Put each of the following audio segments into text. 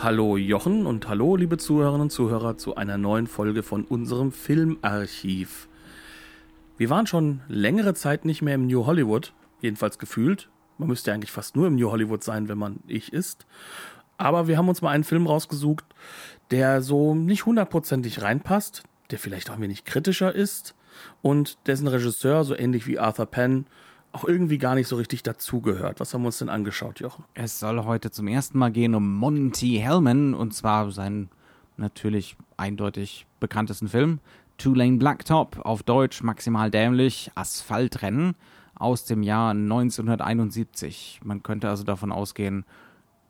Hallo Jochen und hallo liebe Zuhörerinnen und Zuhörer zu einer neuen Folge von unserem Filmarchiv. Wir waren schon längere Zeit nicht mehr im New Hollywood, jedenfalls gefühlt. Man müsste eigentlich fast nur im New Hollywood sein, wenn man ich ist. Aber wir haben uns mal einen Film rausgesucht, der so nicht hundertprozentig reinpasst, der vielleicht auch ein wenig kritischer ist und dessen Regisseur, so ähnlich wie Arthur Penn, auch irgendwie gar nicht so richtig dazugehört. Was haben wir uns denn angeschaut, Jochen? Es soll heute zum ersten Mal gehen um Monty Hellman und zwar seinen natürlich eindeutig bekanntesten Film Two Lane Blacktop, auf Deutsch maximal dämlich, Asphaltrennen aus dem Jahr 1971. Man könnte also davon ausgehen,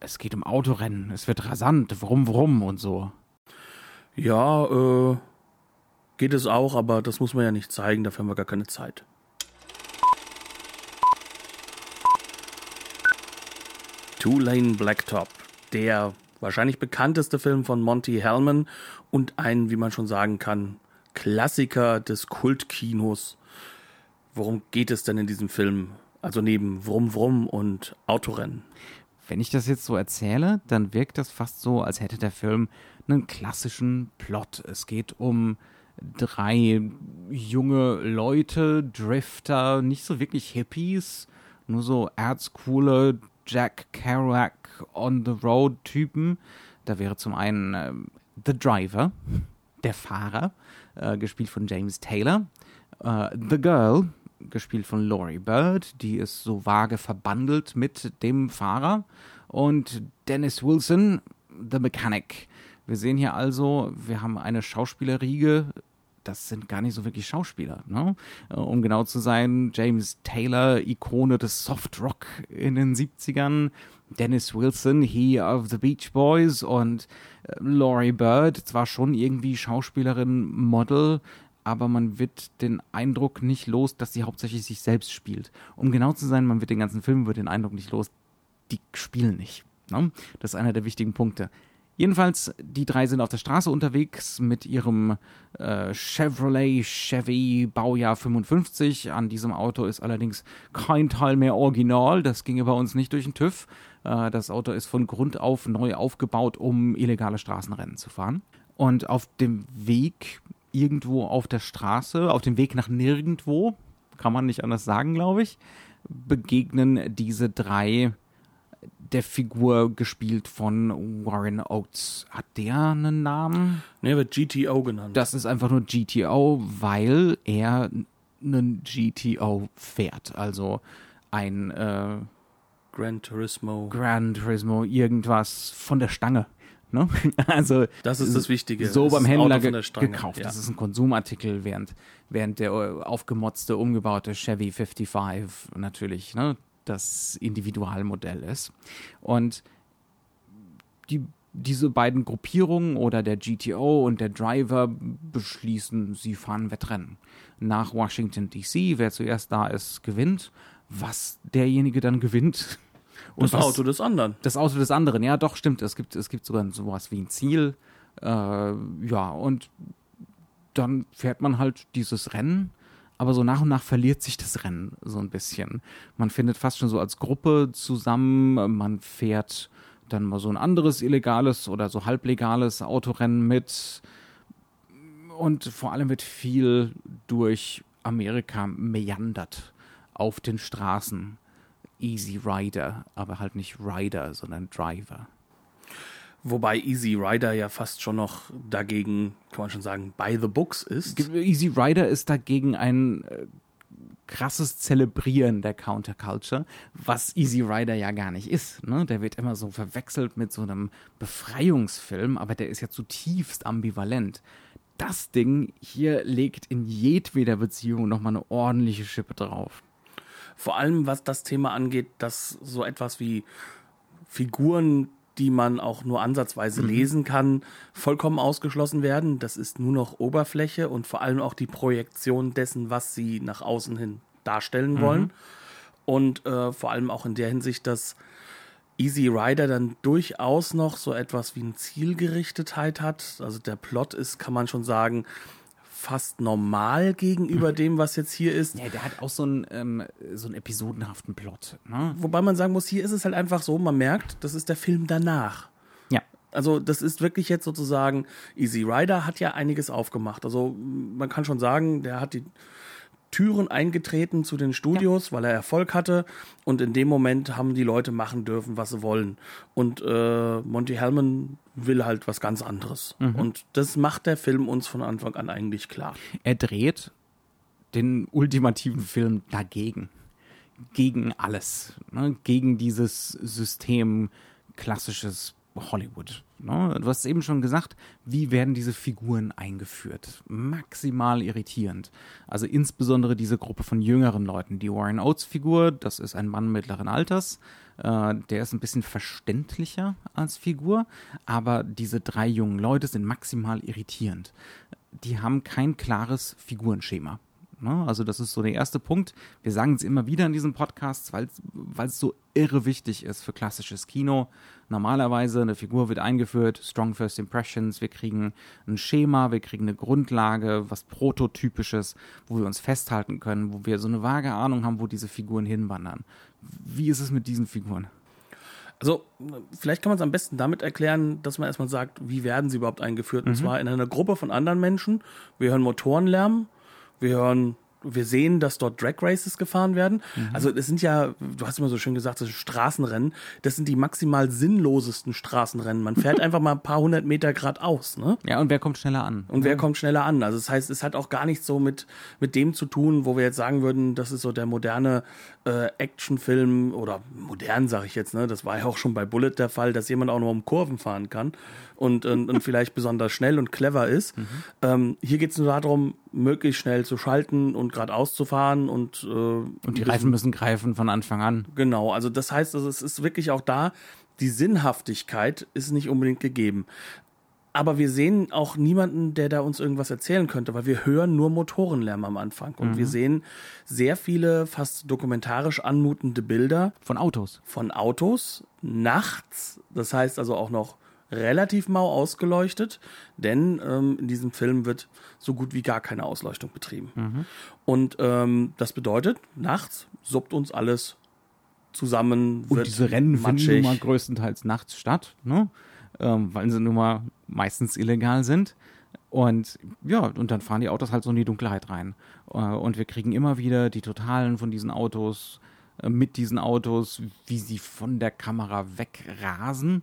es geht um Autorennen, es wird rasant, wrum wrum und so. Ja, äh, geht es auch, aber das muss man ja nicht zeigen, dafür haben wir gar keine Zeit. Two Lane Blacktop, der wahrscheinlich bekannteste Film von Monty Hellman und ein, wie man schon sagen kann, Klassiker des Kultkinos. Worum geht es denn in diesem Film? Also neben Wrum Wrum und Autorennen. Wenn ich das jetzt so erzähle, dann wirkt das fast so, als hätte der Film einen klassischen Plot. Es geht um drei junge Leute, Drifter, nicht so wirklich Hippies, nur so erzcoole Jack Kerouac on the Road Typen. Da wäre zum einen äh, The Driver, der Fahrer, äh, gespielt von James Taylor. Äh, the Girl, gespielt von Laurie Bird, die ist so vage verbandelt mit dem Fahrer. Und Dennis Wilson, The Mechanic. Wir sehen hier also, wir haben eine Schauspielerriege das sind gar nicht so wirklich Schauspieler. Ne? Äh, um genau zu sein, James Taylor, Ikone des Softrock in den 70ern, Dennis Wilson, He of the Beach Boys und äh, Laurie Bird, zwar schon irgendwie Schauspielerin, Model, aber man wird den Eindruck nicht los, dass sie hauptsächlich sich selbst spielt. Um genau zu sein, man wird den ganzen Film, wird den Eindruck nicht los, die spielen nicht. Ne? Das ist einer der wichtigen Punkte. Jedenfalls, die drei sind auf der Straße unterwegs mit ihrem äh, Chevrolet Chevy Baujahr 55. An diesem Auto ist allerdings kein Teil mehr original. Das ginge bei uns nicht durch den TÜV. Äh, das Auto ist von Grund auf neu aufgebaut, um illegale Straßenrennen zu fahren. Und auf dem Weg irgendwo auf der Straße, auf dem Weg nach nirgendwo, kann man nicht anders sagen, glaube ich, begegnen diese drei der Figur gespielt von Warren Oates. Hat der einen Namen? Ne, wird GTO genannt. Das ist einfach nur GTO, weil er einen GTO fährt. Also ein äh, Gran Turismo. Gran Turismo, irgendwas von der Stange. Ne? Also das ist das Wichtige. So das beim Händler ge gekauft. Ja. Das ist ein Konsumartikel, während, während der aufgemotzte, umgebaute Chevy 55 natürlich ne, das Individualmodell ist. Und die, diese beiden Gruppierungen oder der GTO und der Driver beschließen, sie fahren Wettrennen. Nach Washington DC, wer zuerst da ist, gewinnt. Was derjenige dann gewinnt. Und das was, Auto des anderen. Das Auto des anderen, ja, doch, stimmt. Es gibt, es gibt sogar sowas wie ein Ziel. Äh, ja, und dann fährt man halt dieses Rennen aber so nach und nach verliert sich das Rennen so ein bisschen. Man findet fast schon so als Gruppe zusammen, man fährt dann mal so ein anderes illegales oder so halblegales Autorennen mit und vor allem wird viel durch Amerika meandert auf den Straßen. Easy Rider, aber halt nicht Rider, sondern Driver. Wobei Easy Rider ja fast schon noch dagegen, kann man schon sagen, by the books ist. Easy Rider ist dagegen ein äh, krasses Zelebrieren der Counterculture, was Easy Rider ja gar nicht ist. Ne? Der wird immer so verwechselt mit so einem Befreiungsfilm, aber der ist ja zutiefst ambivalent. Das Ding hier legt in jedweder Beziehung nochmal eine ordentliche Schippe drauf. Vor allem was das Thema angeht, dass so etwas wie Figuren die man auch nur ansatzweise Mhm. lesen kann, vollkommen ausgeschlossen werden. Das ist nur noch Oberfläche und vor allem auch die Projektion dessen, was sie nach außen hin darstellen Mhm. wollen. Und äh, vor allem auch in der Hinsicht, dass Easy Rider dann durchaus noch so etwas wie eine Zielgerichtetheit hat. Also der Plot ist, kann man schon sagen, fast normal gegenüber dem, was jetzt hier ist. Ja, der hat auch so einen, ähm, so einen episodenhaften Plot. Ne? Wobei man sagen muss, hier ist es halt einfach so, man merkt, das ist der Film danach. Ja. Also das ist wirklich jetzt sozusagen, Easy Rider hat ja einiges aufgemacht. Also man kann schon sagen, der hat die Türen eingetreten zu den Studios, weil er Erfolg hatte und in dem Moment haben die Leute machen dürfen, was sie wollen. Und äh, Monty Hellman will halt was ganz anderes. Und das macht der Film uns von Anfang an eigentlich klar. Er dreht den ultimativen Film dagegen. Gegen alles. Ne? Gegen dieses System klassisches Hollywood. Ne? Du hast eben schon gesagt, wie werden diese Figuren eingeführt? Maximal irritierend. Also insbesondere diese Gruppe von jüngeren Leuten. Die Warren Oates Figur, das ist ein Mann mittleren Alters. Äh, der ist ein bisschen verständlicher als Figur, aber diese drei jungen Leute sind maximal irritierend. Die haben kein klares Figurenschema. Ne? Also das ist so der erste Punkt. Wir sagen es immer wieder in diesen Podcasts, weil es so irre wichtig ist für klassisches Kino. Normalerweise eine Figur wird eingeführt, Strong First Impressions, wir kriegen ein Schema, wir kriegen eine Grundlage, was Prototypisches, wo wir uns festhalten können, wo wir so eine vage Ahnung haben, wo diese Figuren hinwandern. Wie ist es mit diesen Figuren? Also, vielleicht kann man es am besten damit erklären, dass man erstmal sagt, wie werden sie überhaupt eingeführt? Und zwar in einer Gruppe von anderen Menschen. Wir hören Motorenlärm, wir hören, wir sehen, dass dort Drag Races gefahren werden. Also, es sind ja, du hast immer so schön gesagt, das sind Straßenrennen. Das sind die maximal sinnlosesten Straßenrennen. Man fährt einfach mal ein paar hundert Meter geradeaus, ne? Ja, und wer kommt schneller an? Und wer kommt schneller an? Also das heißt, es hat auch gar nichts so mit, mit dem zu tun, wo wir jetzt sagen würden, das ist so der moderne äh, Actionfilm oder modern, sage ich jetzt, ne? Das war ja auch schon bei Bullet der Fall, dass jemand auch nur um Kurven fahren kann und, und, und vielleicht besonders schnell und clever ist. Ähm, hier geht es nur darum, möglichst schnell zu schalten und geradeaus zu fahren und, äh, Und die Reifen müssen greifen von Anfang an. Genau, also das heißt, also es ist wirklich auch da, die Sinnhaftigkeit ist nicht unbedingt gegeben. Aber wir sehen auch niemanden, der da uns irgendwas erzählen könnte, weil wir hören nur Motorenlärm am Anfang. Und wir sehen sehr viele fast dokumentarisch anmutende Bilder Von Autos. von Autos nachts. Das heißt also auch noch relativ mau ausgeleuchtet, denn ähm, in diesem Film wird so gut wie gar keine Ausleuchtung betrieben. Und ähm, das bedeutet, nachts suppt uns alles zusammen. Und diese Rennen finden matschig. nun mal größtenteils nachts statt, ne? ähm, weil sie nun mal meistens illegal sind. Und ja, und dann fahren die Autos halt so in die Dunkelheit rein. Äh, und wir kriegen immer wieder die Totalen von diesen Autos, äh, mit diesen Autos, wie sie von der Kamera wegrasen.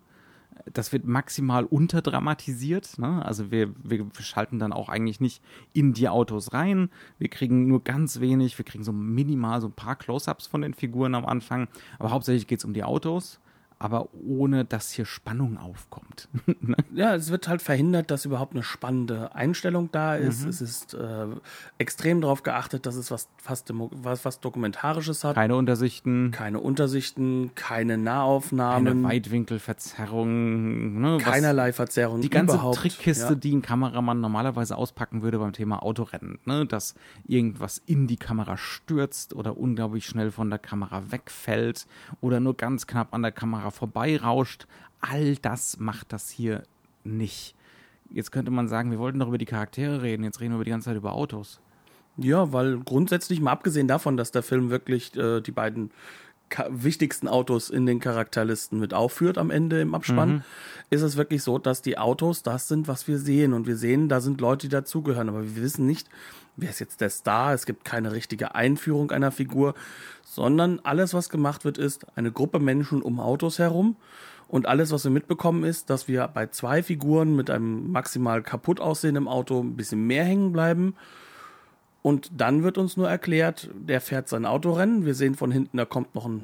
Das wird maximal unterdramatisiert. Ne? Also wir, wir schalten dann auch eigentlich nicht in die Autos rein. Wir kriegen nur ganz wenig, wir kriegen so minimal so ein paar Close-ups von den Figuren am Anfang. Aber hauptsächlich geht es um die Autos, aber ohne dass hier Spannung aufkommt. Ja, es wird halt verhindert, dass überhaupt eine spannende Einstellung da ist. Mhm. Es ist äh, extrem darauf geachtet, dass es was fast was, was Dokumentarisches hat. Keine Untersichten, keine Untersichten, keine keine Nahaufnahmen, Weitwinkelverzerrung. Ne? was- keinerlei Verzerrung die ganze überhaupt. Trickkiste, ja. die ein Kameramann normalerweise auspacken würde beim Thema Autorennen, ne? dass irgendwas in die Kamera stürzt oder unglaublich schnell von der Kamera wegfällt oder nur ganz knapp an der Kamera vorbeirauscht. All das macht das hier nicht. Jetzt könnte man sagen, wir wollten doch über die Charaktere reden, jetzt reden wir über die ganze Zeit über Autos. Ja, weil grundsätzlich, mal abgesehen davon, dass der Film wirklich äh, die beiden wichtigsten Autos in den Charakterlisten mit aufführt am Ende im Abspann, ist es wirklich so, dass die Autos das sind, was wir sehen. Und wir sehen, da sind Leute, die dazugehören. Aber wir wissen nicht, wer ist jetzt der Star. Es gibt keine richtige Einführung einer Figur, sondern alles, was gemacht wird, ist eine Gruppe Menschen um Autos herum. Und alles, was wir mitbekommen, ist, dass wir bei zwei Figuren mit einem maximal kaputt aussehenden Auto ein bisschen mehr hängen bleiben. Und dann wird uns nur erklärt, der fährt sein Autorennen. Wir sehen von hinten, da kommt noch ein,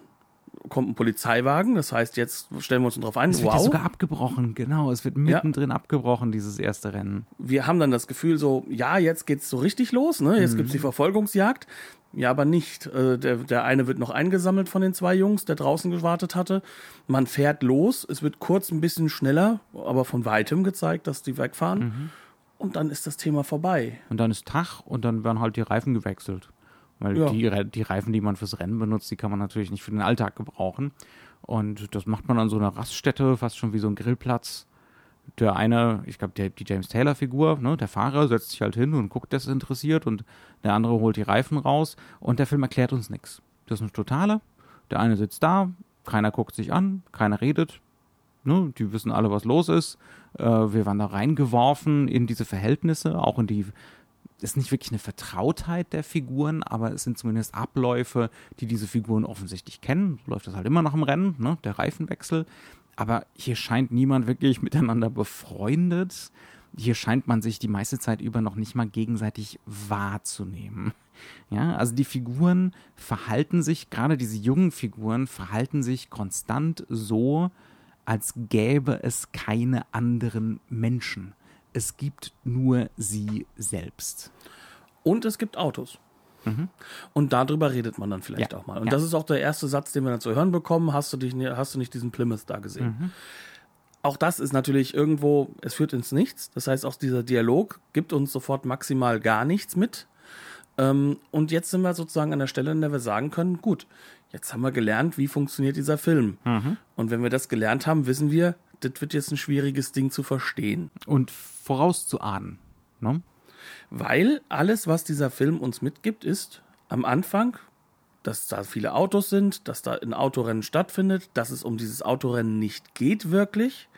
kommt ein Polizeiwagen. Das heißt, jetzt stellen wir uns darauf ein, Es wird ja sogar abgebrochen, genau. Es wird mittendrin abgebrochen, dieses erste Rennen. wir haben dann das Gefühl so, ja, jetzt geht's so richtig los, ne? Jetzt gibt's die Verfolgungsjagd. Ja, aber nicht. Äh, der, der eine wird noch eingesammelt von den zwei Jungs, der draußen gewartet hatte. Man fährt los, es wird kurz ein bisschen schneller, aber von weitem gezeigt, dass die wegfahren. Mhm. Und dann ist das Thema vorbei. Und dann ist Tag und dann werden halt die Reifen gewechselt. Weil ja. die, die Reifen, die man fürs Rennen benutzt, die kann man natürlich nicht für den Alltag gebrauchen. Und das macht man an so einer Raststätte, fast schon wie so ein Grillplatz der eine, ich glaube, die James Taylor-Figur, ne, der Fahrer setzt sich halt hin und guckt das interessiert und der andere holt die Reifen raus und der Film erklärt uns nichts. Das ist eine totale. Der eine sitzt da, keiner guckt sich an, keiner redet. Ne, die wissen alle, was los ist. Äh, wir waren da reingeworfen in diese Verhältnisse, auch in die ist nicht wirklich eine Vertrautheit der Figuren, aber es sind zumindest Abläufe, die diese Figuren offensichtlich kennen. So läuft das halt immer nach dem Rennen, ne? der Reifenwechsel. Aber hier scheint niemand wirklich miteinander befreundet. Hier scheint man sich die meiste Zeit über noch nicht mal gegenseitig wahrzunehmen. Ja, also die Figuren verhalten sich, gerade diese jungen Figuren verhalten sich konstant so, als gäbe es keine anderen Menschen. Es gibt nur sie selbst. Und es gibt Autos. Mhm. Und darüber redet man dann vielleicht ja. auch mal. Und ja. das ist auch der erste Satz, den wir dann zu hören bekommen. Hast du, dich, hast du nicht diesen Plymouth da gesehen? Mhm. Auch das ist natürlich irgendwo, es führt ins Nichts. Das heißt, auch dieser Dialog gibt uns sofort maximal gar nichts mit. Ähm, und jetzt sind wir sozusagen an der Stelle, in der wir sagen können, gut, jetzt haben wir gelernt, wie funktioniert dieser Film. Mhm. Und wenn wir das gelernt haben, wissen wir, das wird jetzt ein schwieriges Ding zu verstehen. Und vorauszuahnen. Ne? Weil alles, was dieser Film uns mitgibt, ist am Anfang, dass da viele Autos sind, dass da ein Autorennen stattfindet, dass es um dieses Autorennen nicht geht wirklich,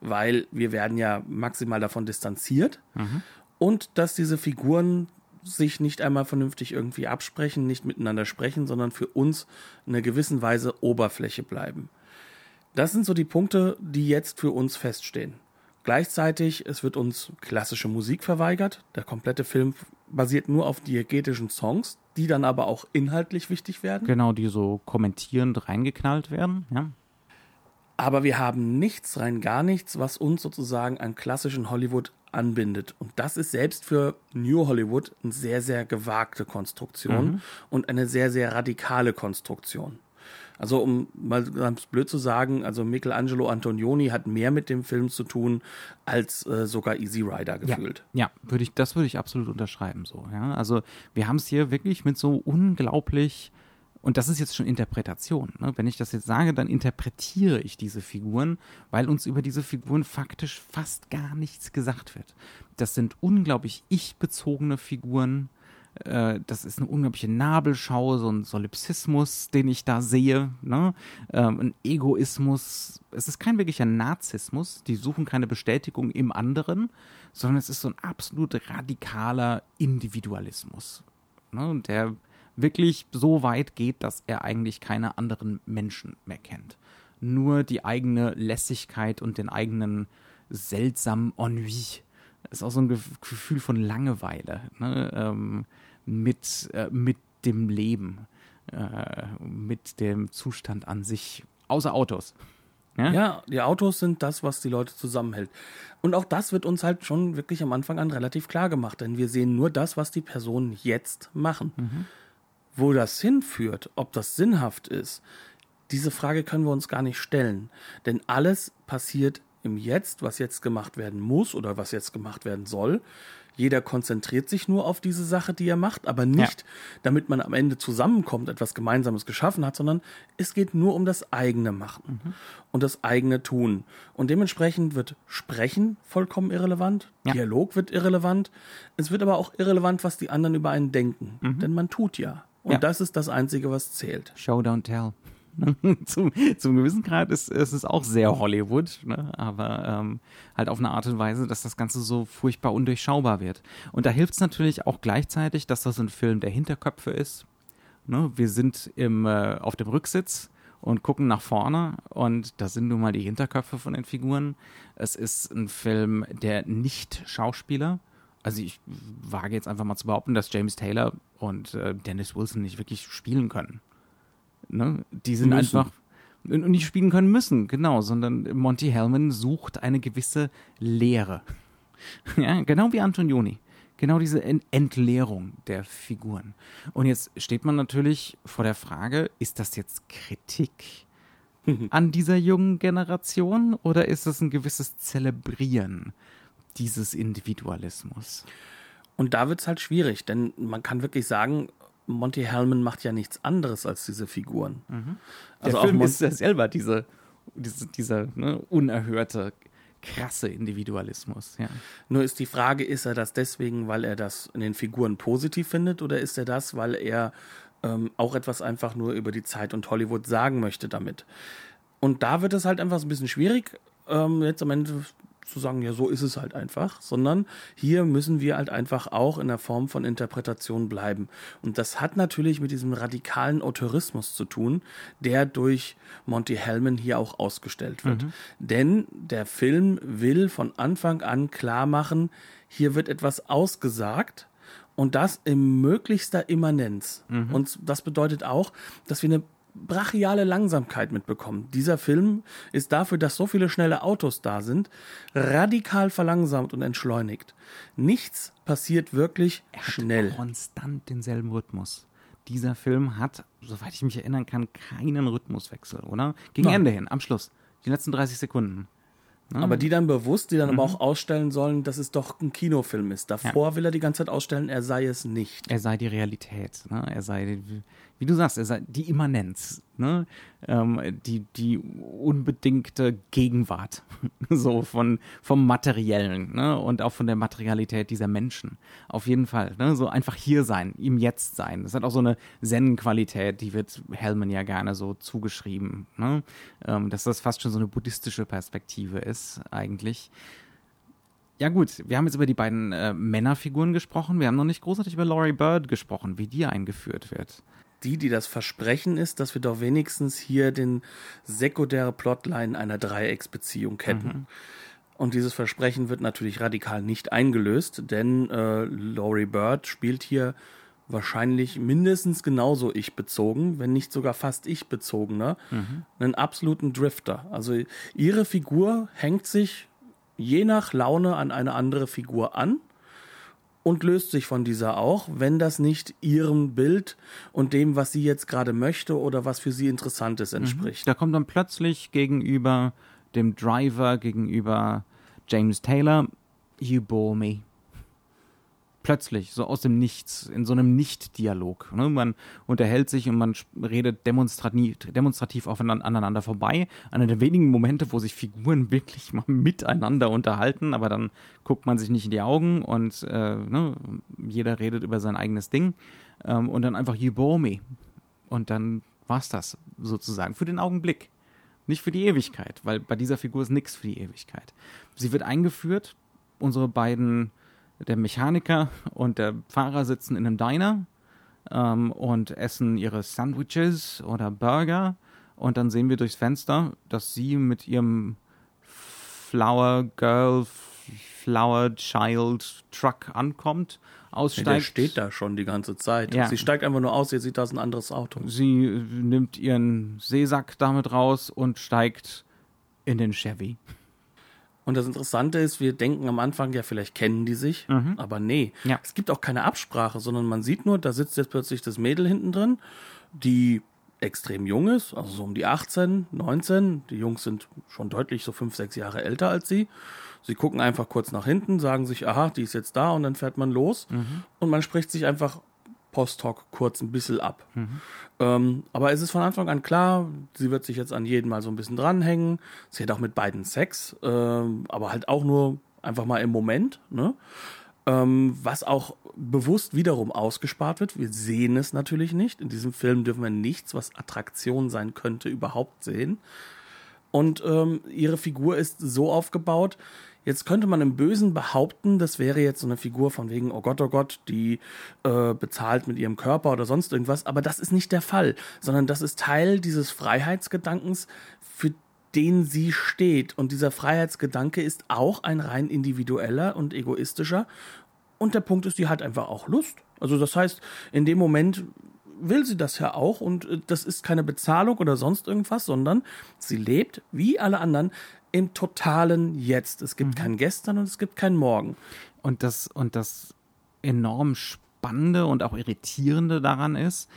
weil wir werden ja maximal davon distanziert mhm. und dass diese Figuren sich nicht einmal vernünftig irgendwie absprechen, nicht miteinander sprechen, sondern für uns in einer gewissen Weise Oberfläche bleiben. Das sind so die Punkte, die jetzt für uns feststehen. Gleichzeitig, es wird uns klassische Musik verweigert. Der komplette Film basiert nur auf diegetischen Songs, die dann aber auch inhaltlich wichtig werden. Genau, die so kommentierend reingeknallt werden, ja. Aber wir haben nichts, rein gar nichts, was uns sozusagen an klassischen Hollywood anbindet. Und das ist selbst für New Hollywood eine sehr, sehr gewagte Konstruktion mhm. und eine sehr, sehr radikale Konstruktion. Also um mal ganz blöd zu sagen, also Michelangelo Antonioni hat mehr mit dem Film zu tun als äh, sogar Easy Rider gefühlt. Ja, ja würde ich, das würde ich absolut unterschreiben so. Ja, also wir haben es hier wirklich mit so unglaublich und das ist jetzt schon Interpretation. Ne? Wenn ich das jetzt sage, dann interpretiere ich diese Figuren, weil uns über diese Figuren faktisch fast gar nichts gesagt wird. Das sind unglaublich ich-bezogene Figuren äh, das ist eine unglaubliche Nabelschau, so ein Solipsismus, den ich da sehe, ne? Ähm, ein Egoismus. Es ist kein wirklicher Narzissmus, die suchen keine Bestätigung im anderen, sondern es ist so ein absolut radikaler Individualismus, ne? der wirklich so weit geht, dass er eigentlich keine anderen Menschen mehr kennt. Nur die eigene Lässigkeit und den eigenen seltsamen Ennui. Ist auch so ein Gefühl von Langeweile. Ne? Ähm, mit, äh, mit dem Leben, äh, mit dem Zustand an sich, außer Autos. Ja? ja, die Autos sind das, was die Leute zusammenhält. Und auch das wird uns halt schon wirklich am Anfang an relativ klar gemacht, denn wir sehen nur das, was die Personen jetzt machen. Mhm. Wo das hinführt, ob das sinnhaft ist, diese Frage können wir uns gar nicht stellen. Denn alles passiert im Jetzt, was jetzt gemacht werden muss oder was jetzt gemacht werden soll. Jeder konzentriert sich nur auf diese Sache, die er macht, aber nicht, ja. damit man am Ende zusammenkommt, etwas Gemeinsames geschaffen hat, sondern es geht nur um das eigene Machen mhm. und das eigene Tun. Und dementsprechend wird Sprechen vollkommen irrelevant, ja. Dialog wird irrelevant, es wird aber auch irrelevant, was die anderen über einen denken, mhm. denn man tut ja. Und ja. das ist das Einzige, was zählt. Show, don't tell. zum, zum gewissen Grad ist, ist es auch sehr Hollywood, ne? aber ähm, halt auf eine Art und Weise, dass das Ganze so furchtbar undurchschaubar wird. Und da hilft es natürlich auch gleichzeitig, dass das ein Film der Hinterköpfe ist. Ne? Wir sind im, äh, auf dem Rücksitz und gucken nach vorne und da sind nun mal die Hinterköpfe von den Figuren. Es ist ein Film der Nicht-Schauspieler. Also ich wage jetzt einfach mal zu behaupten, dass James Taylor und äh, Dennis Wilson nicht wirklich spielen können. Ne? Die sind müssen. einfach und nicht spielen können müssen, genau, sondern Monty Hellman sucht eine gewisse Lehre. ja, genau wie Antonioni. Genau diese Entleerung der Figuren. Und jetzt steht man natürlich vor der Frage, ist das jetzt Kritik an dieser jungen Generation oder ist das ein gewisses Zelebrieren dieses Individualismus? Und da wird es halt schwierig, denn man kann wirklich sagen, Monty Hellman macht ja nichts anderes als diese Figuren. Mhm. Also Der Film ist ja selber diese, diese, dieser ne, unerhörte, krasse Individualismus. Ja. Nur ist die Frage, ist er das deswegen, weil er das in den Figuren positiv findet oder ist er das, weil er ähm, auch etwas einfach nur über die Zeit und Hollywood sagen möchte damit? Und da wird es halt einfach ein bisschen schwierig, ähm, jetzt am Ende zu sagen, ja, so ist es halt einfach, sondern hier müssen wir halt einfach auch in der Form von Interpretation bleiben. Und das hat natürlich mit diesem radikalen Autorismus zu tun, der durch Monty Hellman hier auch ausgestellt wird. Mhm. Denn der Film will von Anfang an klar machen, hier wird etwas ausgesagt, und das in möglichster Immanenz. Mhm. Und das bedeutet auch, dass wir eine brachiale Langsamkeit mitbekommen. Dieser Film ist dafür, dass so viele schnelle Autos da sind, radikal verlangsamt und entschleunigt. Nichts passiert wirklich er hat schnell. Konstant denselben Rhythmus. Dieser Film hat, soweit ich mich erinnern kann, keinen Rhythmuswechsel, oder? Gegen Nein. Ende hin, am Schluss. Die letzten 30 Sekunden. Ah. Aber die dann bewusst, die dann mhm. aber auch ausstellen sollen, dass es doch ein Kinofilm ist. Davor ja. will er die ganze Zeit ausstellen, er sei es nicht. Er sei die Realität. Ne? Er sei wie du sagst, die Immanenz, ne? Ähm, die, die unbedingte Gegenwart, so von, vom Materiellen ne? und auch von der Materialität dieser Menschen. Auf jeden Fall, ne? so einfach hier sein, im Jetzt sein. Das hat auch so eine Zen-Qualität, die wird Hellman ja gerne so zugeschrieben, ne? Ähm, dass das fast schon so eine buddhistische Perspektive ist, eigentlich. Ja gut, wir haben jetzt über die beiden äh, Männerfiguren gesprochen. Wir haben noch nicht großartig über Laurie Bird gesprochen, wie die eingeführt wird die, die das Versprechen ist, dass wir doch wenigstens hier den sekundäre Plotline einer Dreiecksbeziehung hätten. Mhm. Und dieses Versprechen wird natürlich radikal nicht eingelöst, denn äh, Laurie Bird spielt hier wahrscheinlich mindestens genauso ich bezogen, wenn nicht sogar fast ich bezogener, mhm. einen absoluten Drifter. Also ihre Figur hängt sich je nach Laune an eine andere Figur an und löst sich von dieser auch, wenn das nicht ihrem Bild und dem, was sie jetzt gerade möchte oder was für sie interessant ist, mhm. entspricht. Da kommt dann plötzlich gegenüber dem Driver, gegenüber James Taylor, You bore me plötzlich, so aus dem Nichts, in so einem Nicht-Dialog. Ne? Man unterhält sich und man redet demonstrativ, demonstrativ aufeinander vorbei. Einer der wenigen Momente, wo sich Figuren wirklich mal miteinander unterhalten, aber dann guckt man sich nicht in die Augen und äh, ne? jeder redet über sein eigenes Ding. Ähm, und dann einfach You bore me. Und dann war's das sozusagen für den Augenblick. Nicht für die Ewigkeit, weil bei dieser Figur ist nichts für die Ewigkeit. Sie wird eingeführt, unsere beiden der Mechaniker und der Fahrer sitzen in einem Diner ähm, und essen ihre Sandwiches oder Burger. Und dann sehen wir durchs Fenster, dass sie mit ihrem Flower Girl, Flower Child Truck ankommt, aussteigt. Ja, der steht da schon die ganze Zeit. Ja. Sie steigt einfach nur aus, sie sieht, da ist ein anderes Auto. Sie nimmt ihren Seesack damit raus und steigt in den Chevy. Und das Interessante ist, wir denken am Anfang, ja, vielleicht kennen die sich, mhm. aber nee. Ja. Es gibt auch keine Absprache, sondern man sieht nur, da sitzt jetzt plötzlich das Mädel hinten drin, die extrem jung ist, also so um die 18, 19. Die Jungs sind schon deutlich so fünf, sechs Jahre älter als sie. Sie gucken einfach kurz nach hinten, sagen sich, aha, die ist jetzt da und dann fährt man los. Mhm. Und man spricht sich einfach Post-Talk kurz ein bisschen ab. Mhm. Ähm, aber es ist von Anfang an klar, sie wird sich jetzt an jeden mal so ein bisschen dranhängen. Sie hat auch mit beiden Sex, ähm, aber halt auch nur einfach mal im Moment. Ne? Ähm, was auch bewusst wiederum ausgespart wird. Wir sehen es natürlich nicht. In diesem Film dürfen wir nichts, was Attraktion sein könnte, überhaupt sehen. Und ähm, ihre Figur ist so aufgebaut, Jetzt könnte man im Bösen behaupten, das wäre jetzt so eine Figur von wegen, oh Gott, oh Gott, die äh, bezahlt mit ihrem Körper oder sonst irgendwas. Aber das ist nicht der Fall, sondern das ist Teil dieses Freiheitsgedankens, für den sie steht. Und dieser Freiheitsgedanke ist auch ein rein individueller und egoistischer. Und der Punkt ist, die hat einfach auch Lust. Also das heißt, in dem Moment will sie das ja auch und äh, das ist keine Bezahlung oder sonst irgendwas, sondern sie lebt wie alle anderen im totalen Jetzt. Es gibt mhm. kein Gestern und es gibt kein Morgen. Und das, und das enorm spannende und auch irritierende daran ist,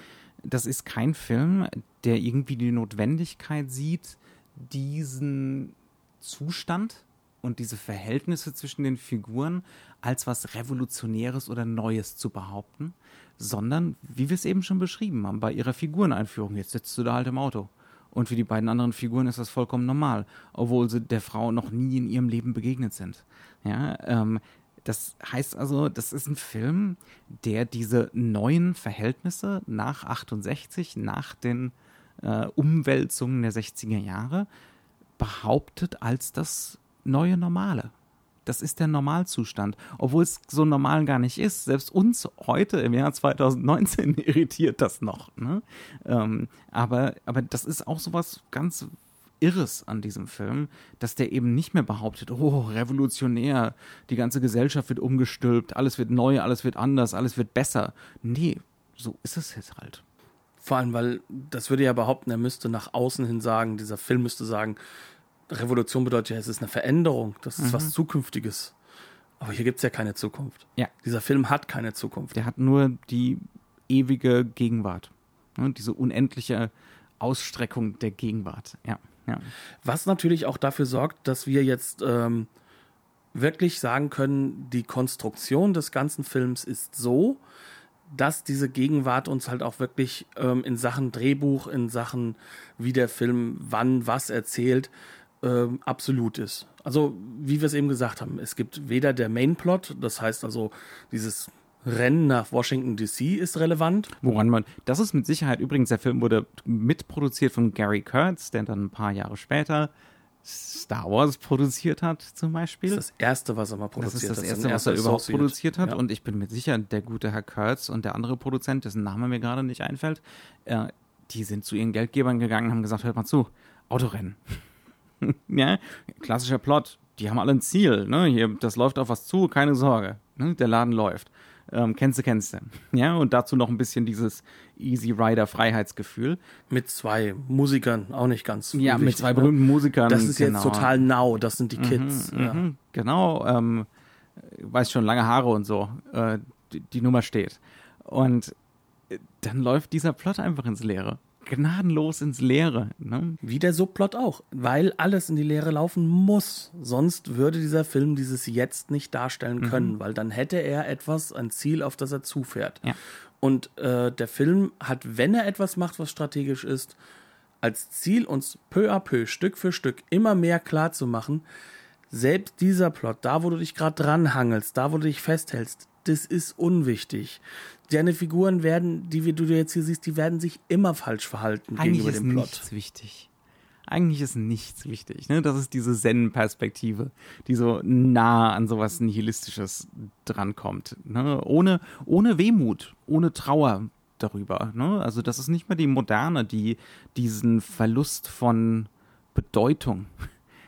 das ist kein Film, der irgendwie die Notwendigkeit sieht, diesen Zustand und diese Verhältnisse zwischen den Figuren als was Revolutionäres oder Neues zu behaupten, sondern, wie wir es eben schon beschrieben haben, bei ihrer Figureneinführung, jetzt sitzt du da halt im Auto. Und für die beiden anderen Figuren ist das vollkommen normal, obwohl sie der Frau noch nie in ihrem Leben begegnet sind. Ja, ähm, das heißt also, das ist ein Film, der diese neuen Verhältnisse nach 68, nach den äh, Umwälzungen der 60er Jahre, behauptet als das neue Normale. Das ist der Normalzustand, obwohl es so normal gar nicht ist. Selbst uns heute im Jahr 2019 irritiert das noch. Ne? Ähm, aber, aber das ist auch sowas ganz Irres an diesem Film, dass der eben nicht mehr behauptet, oh, revolutionär, die ganze Gesellschaft wird umgestülpt, alles wird neu, alles wird anders, alles wird besser. Nee, so ist es jetzt halt. Vor allem, weil das würde ja behaupten, er müsste nach außen hin sagen, dieser Film müsste sagen, Revolution bedeutet ja, es ist eine Veränderung, das ist mhm. was Zukünftiges. Aber hier gibt es ja keine Zukunft. Ja. Dieser Film hat keine Zukunft. Der hat nur die ewige Gegenwart. Ne? Diese unendliche Ausstreckung der Gegenwart. Ja. Ja. Was natürlich auch dafür sorgt, dass wir jetzt ähm, wirklich sagen können, die Konstruktion des ganzen Films ist so, dass diese Gegenwart uns halt auch wirklich ähm, in Sachen Drehbuch, in Sachen, wie der Film wann was erzählt, ähm, absolut ist. Also, wie wir es eben gesagt haben, es gibt weder der Mainplot, das heißt also dieses Rennen nach Washington DC ist relevant. Woran man, das ist mit Sicherheit übrigens, der Film wurde mitproduziert von Gary Kurtz, der dann ein paar Jahre später Star Wars produziert hat, zum Beispiel. Das ist das erste, was er mal produziert hat. Das ist das erste, was er überhaupt produziert hat. Ja. Und ich bin mir sicher, der gute Herr Kurtz und der andere Produzent, dessen Name mir gerade nicht einfällt, äh, die sind zu ihren Geldgebern gegangen und haben gesagt, hört mal zu, Autorennen. ja, klassischer Plot. Die haben alle ein Ziel. Ne? Hier, das läuft auf was zu, keine Sorge. Ne? Der Laden läuft. Ähm, kennst du, kennst du. Ja, und dazu noch ein bisschen dieses Easy Rider Freiheitsgefühl. Mit zwei Musikern, auch nicht ganz. Ja, mit zwei ne? berühmten Musikern. Das ist genau. jetzt total now, das sind die mhm, Kids. Mhm, ja. Genau, ähm, weiß schon, lange Haare und so. Äh, die, die Nummer steht. Und äh, dann läuft dieser Plot einfach ins Leere gnadenlos ins Leere. Ne? Wie der Subplot auch, weil alles in die Leere laufen muss. Sonst würde dieser Film dieses Jetzt nicht darstellen mhm. können, mhm. weil dann hätte er etwas, ein Ziel, auf das er zufährt. Ja. Und äh, der Film hat, wenn er etwas macht, was strategisch ist, als Ziel, uns peu à peu, Stück für Stück immer mehr klar zu machen, selbst dieser Plot, da wo du dich gerade dranhangelst, da wo du dich festhältst, das ist unwichtig deine Figuren werden, die du jetzt hier siehst, die werden sich immer falsch verhalten Eigentlich gegenüber dem Plot. Eigentlich ist nichts wichtig. Eigentlich ist nichts wichtig. Ne? Das ist diese Zen-Perspektive, die so nah an sowas Nihilistisches drankommt. Ne? Ohne, ohne Wehmut, ohne Trauer darüber. Ne? Also das ist nicht mehr die Moderne, die diesen Verlust von Bedeutung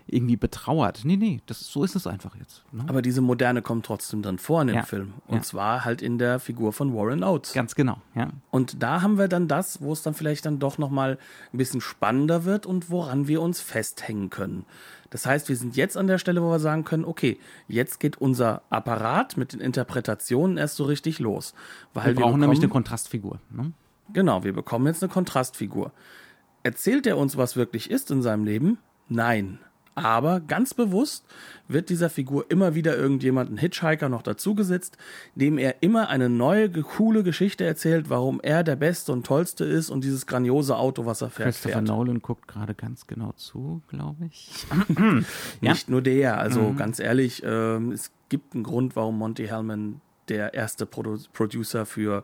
irgendwie betrauert. Nee, nee, das, so ist es einfach jetzt. Ne? Aber diese Moderne kommt trotzdem dann vor in dem ja, Film. Und ja. zwar halt in der Figur von Warren Oates. Ganz genau, ja. Und da haben wir dann das, wo es dann vielleicht dann doch nochmal ein bisschen spannender wird und woran wir uns festhängen können. Das heißt, wir sind jetzt an der Stelle, wo wir sagen können, okay, jetzt geht unser Apparat mit den Interpretationen erst so richtig los. Weil wir brauchen wir bekommen, nämlich eine Kontrastfigur. Ne? Genau, wir bekommen jetzt eine Kontrastfigur. Erzählt er uns, was wirklich ist in seinem Leben? Nein. Aber ganz bewusst wird dieser Figur immer wieder irgendjemand, ein Hitchhiker, noch dazugesetzt, dem er immer eine neue, coole Geschichte erzählt, warum er der Beste und Tollste ist und dieses grandiose Auto, was er fährt. Christopher fährt. Nolan guckt gerade ganz genau zu, glaube ich. Nicht ja. nur der, also mhm. ganz ehrlich, äh, es gibt einen Grund, warum Monty Hellman der erste Produ Producer für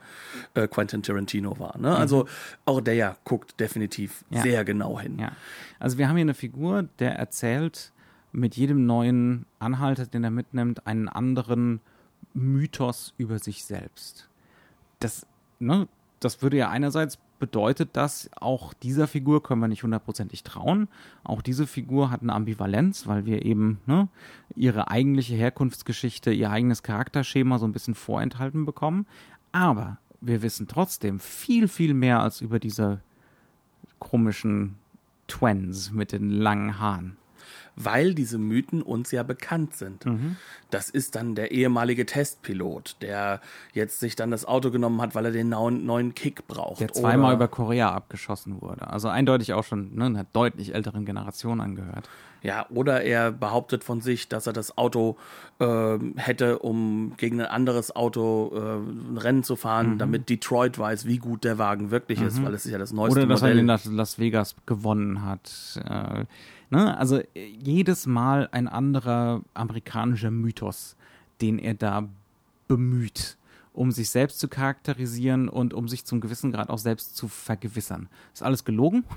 äh, Quentin Tarantino war. Ne? Also auch der guckt definitiv ja. sehr genau hin. Ja. Also wir haben hier eine Figur, der erzählt mit jedem neuen Anhalter, den er mitnimmt, einen anderen Mythos über sich selbst. Das, ne, das würde ja einerseits bedeutet das, auch dieser Figur können wir nicht hundertprozentig trauen. Auch diese Figur hat eine Ambivalenz, weil wir eben ne, ihre eigentliche Herkunftsgeschichte, ihr eigenes Charakterschema so ein bisschen vorenthalten bekommen. Aber wir wissen trotzdem viel, viel mehr als über diese komischen Twins mit den langen Haaren. Weil diese Mythen uns ja bekannt sind. Mhm. Das ist dann der ehemalige Testpilot, der jetzt sich dann das Auto genommen hat, weil er den neuen, neuen Kick braucht. Der zweimal über Korea abgeschossen wurde. Also eindeutig auch schon ne, einer deutlich älteren Generation angehört. Ja, oder er behauptet von sich, dass er das Auto ähm, hätte, um gegen ein anderes Auto äh, ein Rennen zu fahren, Mhm. damit Detroit weiß, wie gut der Wagen wirklich ist, weil es ist ja das neueste Oder dass Modell. er in Las, Las Vegas gewonnen hat. Äh, ne? Also äh, jedes Mal ein anderer amerikanischer Mythos, den er da bemüht, um sich selbst zu charakterisieren und um sich zum gewissen Grad auch selbst zu vergewissern. Ist alles gelogen.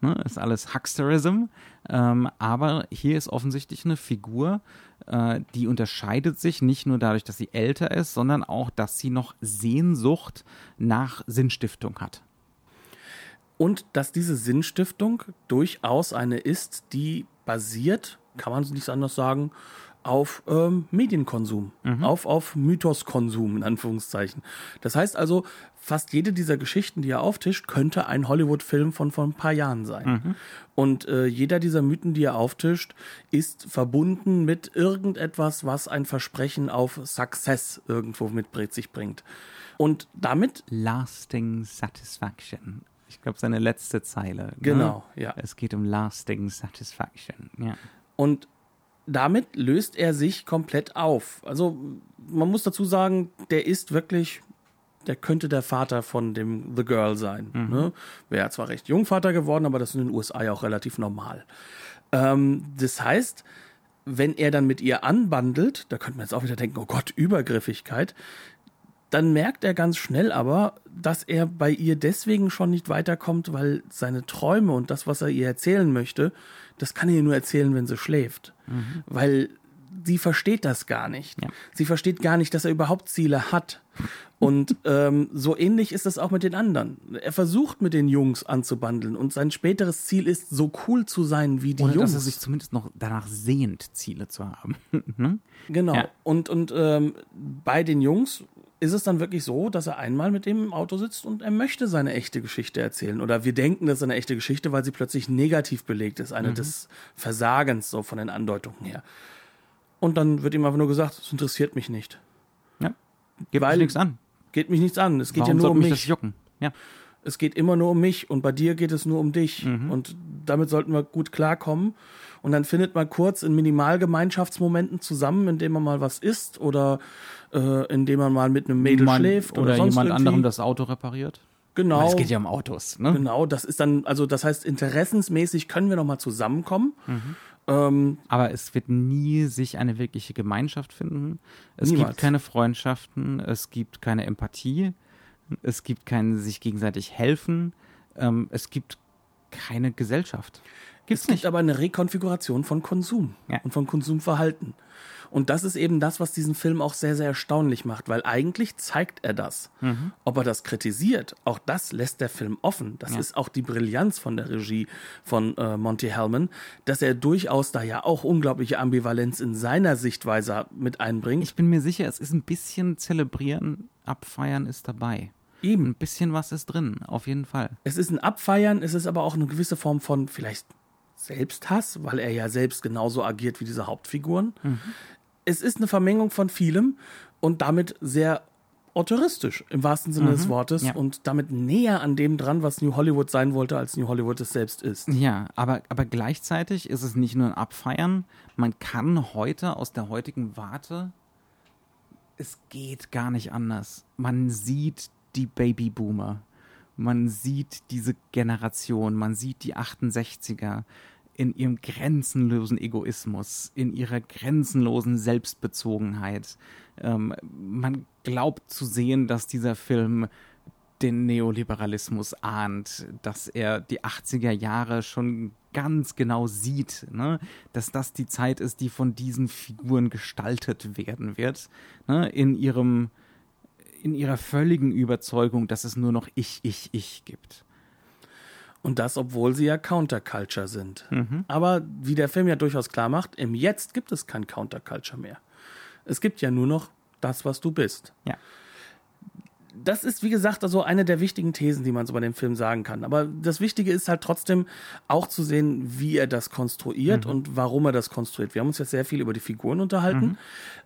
Ne, ist alles Hucksterism, ähm, aber hier ist offensichtlich eine Figur, äh, die unterscheidet sich nicht nur dadurch, dass sie älter ist, sondern auch, dass sie noch Sehnsucht nach Sinnstiftung hat. Und dass diese Sinnstiftung durchaus eine ist, die basiert, kann man nicht anders sagen, auf ähm, Medienkonsum, auf, auf Mythoskonsum in Anführungszeichen. Das heißt also, fast jede dieser Geschichten, die er auftischt, könnte ein Hollywood-Film von vor ein paar Jahren sein. Und äh, jeder dieser Mythen, die er auftischt, ist verbunden mit irgendetwas, was ein Versprechen auf Success irgendwo mit sich bringt. Und damit Lasting Satisfaction. Ich glaube, seine letzte Zeile. Ne? Genau, ja. Es geht um Lasting Satisfaction. Ja. Und damit löst er sich komplett auf. Also man muss dazu sagen, der ist wirklich, der könnte der Vater von dem The Girl sein. Ne? Wäre zwar recht jung Vater geworden, aber das ist in den USA ja auch relativ normal. Ähm, das heißt, wenn er dann mit ihr anbandelt, da könnte man jetzt auch wieder denken, oh Gott, Übergriffigkeit, dann merkt er ganz schnell aber, dass er bei ihr deswegen schon nicht weiterkommt, weil seine Träume und das, was er ihr erzählen möchte, das kann er ihr nur erzählen, wenn sie schläft. Weil sie versteht das gar nicht. Ja. Sie versteht gar nicht, dass er überhaupt Ziele hat. Und ähm, so ähnlich ist das auch mit den anderen. Er versucht mit den Jungs anzubandeln und sein späteres Ziel ist, so cool zu sein wie die Oder Jungs. dass er sich zumindest noch danach sehnt, Ziele zu haben. ne? Genau. Ja. Und, und ähm, bei den Jungs ist es dann wirklich so, dass er einmal mit dem im Auto sitzt und er möchte seine echte Geschichte erzählen. Oder wir denken, das ist eine echte Geschichte, weil sie plötzlich negativ belegt ist. Eine des Versagens, so von den Andeutungen her. Und dann wird ihm einfach nur gesagt, es interessiert mich nicht. Ja. Weil- mich nichts an. Geht mich nichts an. Es geht Warum ja nur um mich mich. das jucken? Ja. es geht immer nur um mich und bei dir geht es nur um dich. Mhm. Und damit sollten wir gut klarkommen. Und dann findet man kurz in Minimalgemeinschaftsmomenten zusammen, indem man mal was isst oder äh, indem man mal mit einem Mädel Man- schläft oder, oder sonst jemand irgendwie. anderem das Auto repariert. Genau. Es geht ja um Autos. Ne? Genau, das ist dann, also das heißt, interessensmäßig können wir nochmal zusammenkommen. Mhm. Ähm, Aber es wird nie sich eine wirkliche Gemeinschaft finden. Es Niemals. gibt keine Freundschaften, es gibt keine Empathie, es gibt kein sich gegenseitig helfen, ähm, es gibt keine Gesellschaft. Gibt's es gibt nicht. aber eine Rekonfiguration von Konsum Ja. und von Konsumverhalten. Und das ist eben das, was diesen Film auch sehr, sehr erstaunlich macht, weil eigentlich zeigt er das. Mhm. Ob er das kritisiert, auch das lässt der Film offen. Das Ja. ist auch die Brillanz von der Regie von äh, Monty Hellman, dass er durchaus da ja auch unglaubliche Ambivalenz in seiner Sichtweise mit einbringt. Ich bin mir sicher, es ist ein bisschen zelebrieren, abfeiern ist dabei. Eben. Ein bisschen was ist drin, auf jeden Fall. Es ist ein Abfeiern, es ist aber auch eine gewisse Form von vielleicht Selbsthass, weil er ja selbst genauso agiert wie diese Hauptfiguren. Es ist eine Vermengung von vielem und damit sehr autoristisch im wahrsten Sinne des Wortes ja. und damit näher an dem dran, was New Hollywood sein wollte, als New Hollywood es selbst ist. Ja, aber, aber gleichzeitig ist es nicht nur ein Abfeiern. Man kann heute aus der heutigen Warte, es geht gar nicht anders. Man sieht die Babyboomer. Man sieht diese Generation. Man sieht die 68er in ihrem grenzenlosen Egoismus, in ihrer grenzenlosen Selbstbezogenheit. Ähm, man glaubt zu sehen, dass dieser Film den Neoliberalismus ahnt, dass er die 80er Jahre schon ganz genau sieht, ne? dass das die Zeit ist, die von diesen Figuren gestaltet werden wird, ne? in ihrem in ihrer völligen Überzeugung, dass es nur noch ich, ich, ich gibt. Und das, obwohl sie ja Counterculture sind. Mhm. Aber wie der Film ja durchaus klar macht, im Jetzt gibt es kein Counterculture mehr. Es gibt ja nur noch das, was du bist. Ja. das ist, wie gesagt, also eine der wichtigen Thesen, die man so bei dem Film sagen kann. Aber das Wichtige ist halt trotzdem auch zu sehen, wie er das konstruiert mhm. und warum er das konstruiert. Wir haben uns jetzt sehr viel über die Figuren unterhalten. Mhm.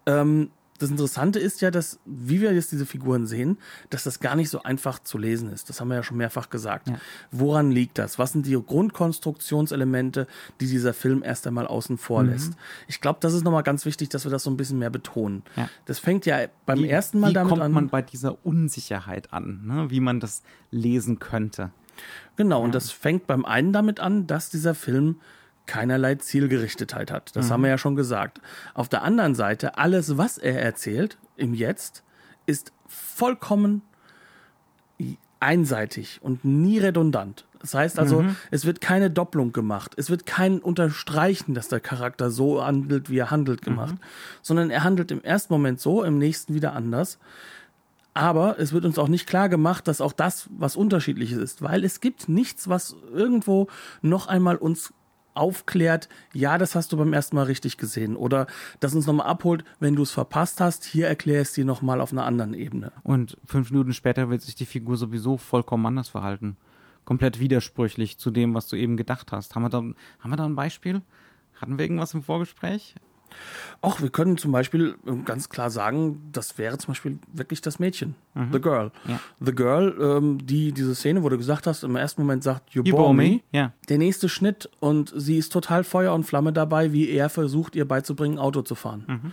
Ähm, das Interessante ist ja, dass, wie wir jetzt diese Figuren sehen, dass das gar nicht so einfach zu lesen ist. Das haben wir ja schon mehrfach gesagt. Ja. Woran liegt das? Was sind die Grundkonstruktionselemente, die dieser Film erst einmal außen vor mhm. lässt? Ich glaube, das ist nochmal ganz wichtig, dass wir das so ein bisschen mehr betonen. Ja. Das fängt ja beim wie, ersten Mal wie damit kommt an. man bei dieser Unsicherheit an, ne? wie man das lesen könnte. Genau, ja. und das fängt beim einen damit an, dass dieser Film keinerlei Zielgerichtetheit hat. Das mhm. haben wir ja schon gesagt. Auf der anderen Seite, alles, was er erzählt im Jetzt, ist vollkommen einseitig und nie redundant. Das heißt also, mhm. es wird keine Doppelung gemacht. Es wird kein Unterstreichen, dass der Charakter so handelt, wie er handelt, gemacht. Mhm. Sondern er handelt im ersten Moment so, im nächsten wieder anders. Aber es wird uns auch nicht klar gemacht, dass auch das was Unterschiedliches ist, weil es gibt nichts, was irgendwo noch einmal uns aufklärt, ja, das hast du beim ersten Mal richtig gesehen. Oder das uns nochmal abholt, wenn du es verpasst hast, hier erklär es dir nochmal auf einer anderen Ebene. Und fünf Minuten später wird sich die Figur sowieso vollkommen anders verhalten. Komplett widersprüchlich zu dem, was du eben gedacht hast. Haben wir da, haben wir da ein Beispiel? Hatten wir irgendwas im Vorgespräch? Ach, wir können zum Beispiel ähm, ganz klar sagen, das wäre zum Beispiel wirklich das Mädchen, mhm. The Girl. Ja. The Girl, ähm, die diese Szene, wo du gesagt hast, im ersten Moment sagt, You, you bore me. me. Ja. Der nächste Schnitt und sie ist total Feuer und Flamme dabei, wie er versucht, ihr beizubringen, Auto zu fahren. Mhm.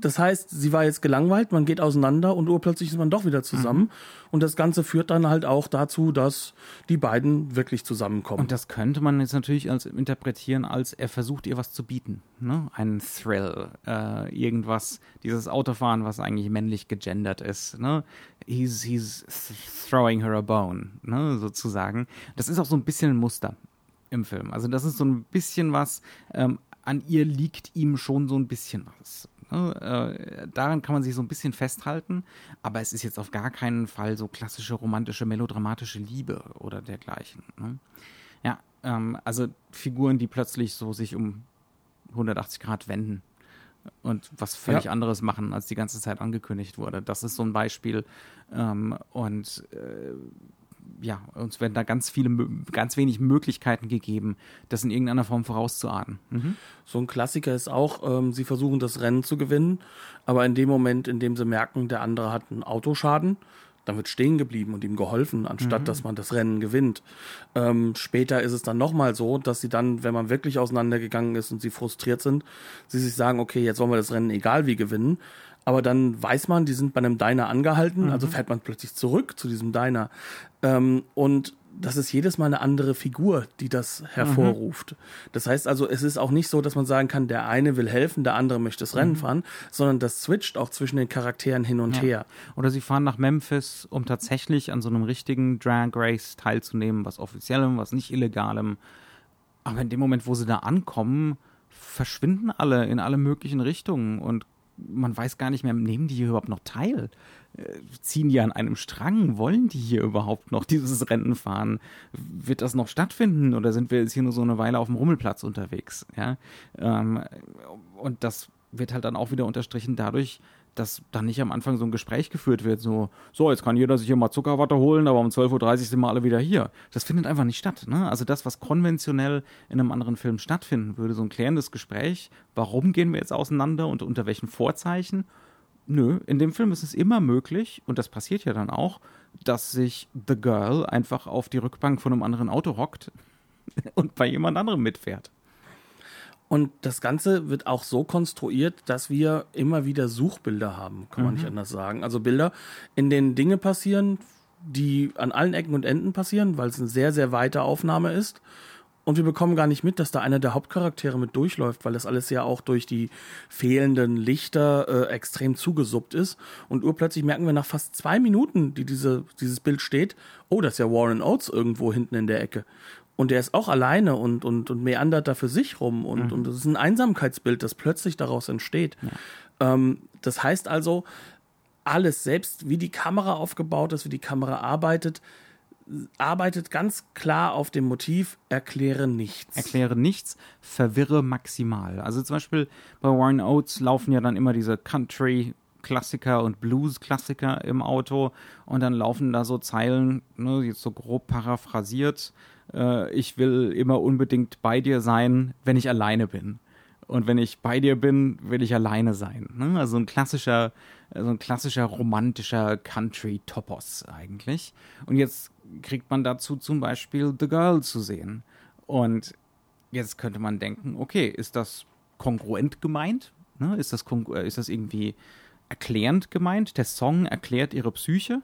Das heißt, sie war jetzt gelangweilt, man geht auseinander und urplötzlich ist man doch wieder zusammen. Mhm. Und das Ganze führt dann halt auch dazu, dass die beiden wirklich zusammenkommen. Und das könnte man jetzt natürlich als interpretieren, als er versucht ihr was zu bieten. Ne? Einen Thrill, äh, irgendwas, dieses Autofahren, was eigentlich männlich gegendert ist. Ne? He's, he's throwing her a bone, ne? sozusagen. Das ist auch so ein bisschen ein Muster im Film. Also das ist so ein bisschen was, ähm, an ihr liegt ihm schon so ein bisschen was. Ne? Äh, daran kann man sich so ein bisschen festhalten, aber es ist jetzt auf gar keinen Fall so klassische romantische, melodramatische Liebe oder dergleichen. Ne? Ja, ähm, also Figuren, die plötzlich so sich um 180 Grad wenden und was völlig ja. anderes machen, als die ganze Zeit angekündigt wurde. Das ist so ein Beispiel. Ähm, und äh, ja, uns werden da ganz viele, ganz wenig Möglichkeiten gegeben, das in irgendeiner Form vorauszuahnen. Mhm. So ein Klassiker ist auch, ähm, sie versuchen das Rennen zu gewinnen, aber in dem Moment, in dem sie merken, der andere hat einen Autoschaden, dann wird stehen geblieben und ihm geholfen, anstatt mhm. dass man das Rennen gewinnt. Ähm, später ist es dann nochmal so, dass sie dann, wenn man wirklich auseinandergegangen ist und sie frustriert sind, sie sich sagen, okay, jetzt wollen wir das Rennen egal wie gewinnen aber dann weiß man, die sind bei einem Diner angehalten, mhm. also fährt man plötzlich zurück zu diesem Diner. Ähm, und das ist jedes Mal eine andere Figur, die das hervorruft. Mhm. Das heißt also, es ist auch nicht so, dass man sagen kann, der eine will helfen, der andere möchte das Rennen mhm. fahren, sondern das switcht auch zwischen den Charakteren hin und ja. her. Oder sie fahren nach Memphis, um tatsächlich an so einem richtigen Drag Race teilzunehmen, was offiziellem, was nicht illegalem. Aber in dem Moment, wo sie da ankommen, verschwinden alle in alle möglichen Richtungen und man weiß gar nicht mehr, nehmen die hier überhaupt noch teil? Äh, ziehen die an einem Strang? Wollen die hier überhaupt noch dieses Rennen fahren? Wird das noch stattfinden oder sind wir jetzt hier nur so eine Weile auf dem Rummelplatz unterwegs? Ja? Ähm, und das wird halt dann auch wieder unterstrichen dadurch, dass dann nicht am Anfang so ein Gespräch geführt wird, so, so, jetzt kann jeder sich hier mal Zuckerwatte holen, aber um 12.30 Uhr sind wir alle wieder hier. Das findet einfach nicht statt. Ne? Also das, was konventionell in einem anderen Film stattfinden würde, so ein klärendes Gespräch, warum gehen wir jetzt auseinander und unter welchen Vorzeichen? Nö, in dem Film ist es immer möglich, und das passiert ja dann auch, dass sich The Girl einfach auf die Rückbank von einem anderen Auto hockt und bei jemand anderem mitfährt. Und das Ganze wird auch so konstruiert, dass wir immer wieder Suchbilder haben, kann man nicht mhm. anders sagen. Also Bilder, in denen Dinge passieren, die an allen Ecken und Enden passieren, weil es eine sehr, sehr weite Aufnahme ist. Und wir bekommen gar nicht mit, dass da einer der Hauptcharaktere mit durchläuft, weil das alles ja auch durch die fehlenden Lichter äh, extrem zugesuppt ist. Und urplötzlich merken wir nach fast zwei Minuten, die diese, dieses Bild steht, oh, das ist ja Warren Oates irgendwo hinten in der Ecke. Und der ist auch alleine und, und, und meandert da für sich rum. Und, mhm. und das ist ein Einsamkeitsbild, das plötzlich daraus entsteht. Ja. Ähm, das heißt also, alles, selbst wie die Kamera aufgebaut ist, wie die Kamera arbeitet, arbeitet ganz klar auf dem Motiv, erkläre nichts. Erkläre nichts, verwirre maximal. Also zum Beispiel bei Warren Oates laufen ja dann immer diese Country Rock-Klassiker und Blues-Klassiker im Auto und dann laufen da so Zeilen, ne, jetzt so grob paraphrasiert, äh, ich will immer unbedingt bei dir sein, wenn ich alleine bin. Und wenn ich bei dir bin, will ich alleine sein. Ne? Also ein klassischer, so ein klassischer romantischer Country-Topos eigentlich. Und jetzt kriegt man dazu zum Beispiel The Girl zu sehen. Und jetzt könnte man denken, okay, ist das kongruent gemeint? Ne? Ist, das äh, ist das irgendwie erklärend gemeint? Der Song erklärt ihre Psyche.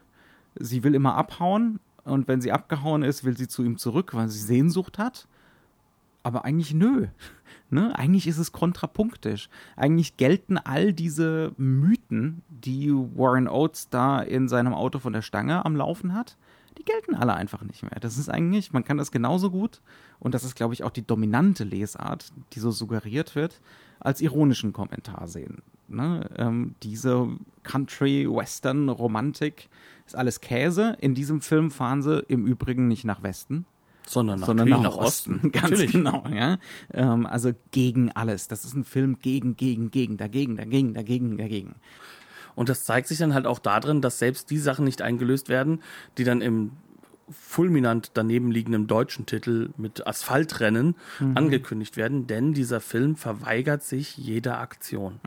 Sie will immer abhauen und wenn sie abgehauen ist, will sie zu ihm zurück, weil sie Sehnsucht hat. Aber eigentlich nö. Ne? Eigentlich ist es kontrapunktisch. Eigentlich gelten all diese Mythen, die Warren Oates da in seinem Auto von der Stange am Laufen hat, die gelten alle einfach nicht mehr. Das ist eigentlich, man kann das genauso gut, und das ist, glaube ich, auch die dominante Lesart, die so suggeriert wird, als ironischen Kommentar sehen. Ne? Ähm, diese Country-Western-Romantik ist alles Käse. In diesem Film fahren sie im Übrigen nicht nach Westen, sondern nach, sondern nach, nach Osten. Osten. Ganz Natürlich. genau, ja. Ähm, also gegen alles. Das ist ein Film gegen, gegen, gegen, dagegen, dagegen, dagegen, dagegen. Und das zeigt sich dann halt auch darin, dass selbst die Sachen nicht eingelöst werden, die dann im fulminant daneben liegenden deutschen Titel mit Asphaltrennen angekündigt werden, denn dieser Film verweigert sich jeder Aktion.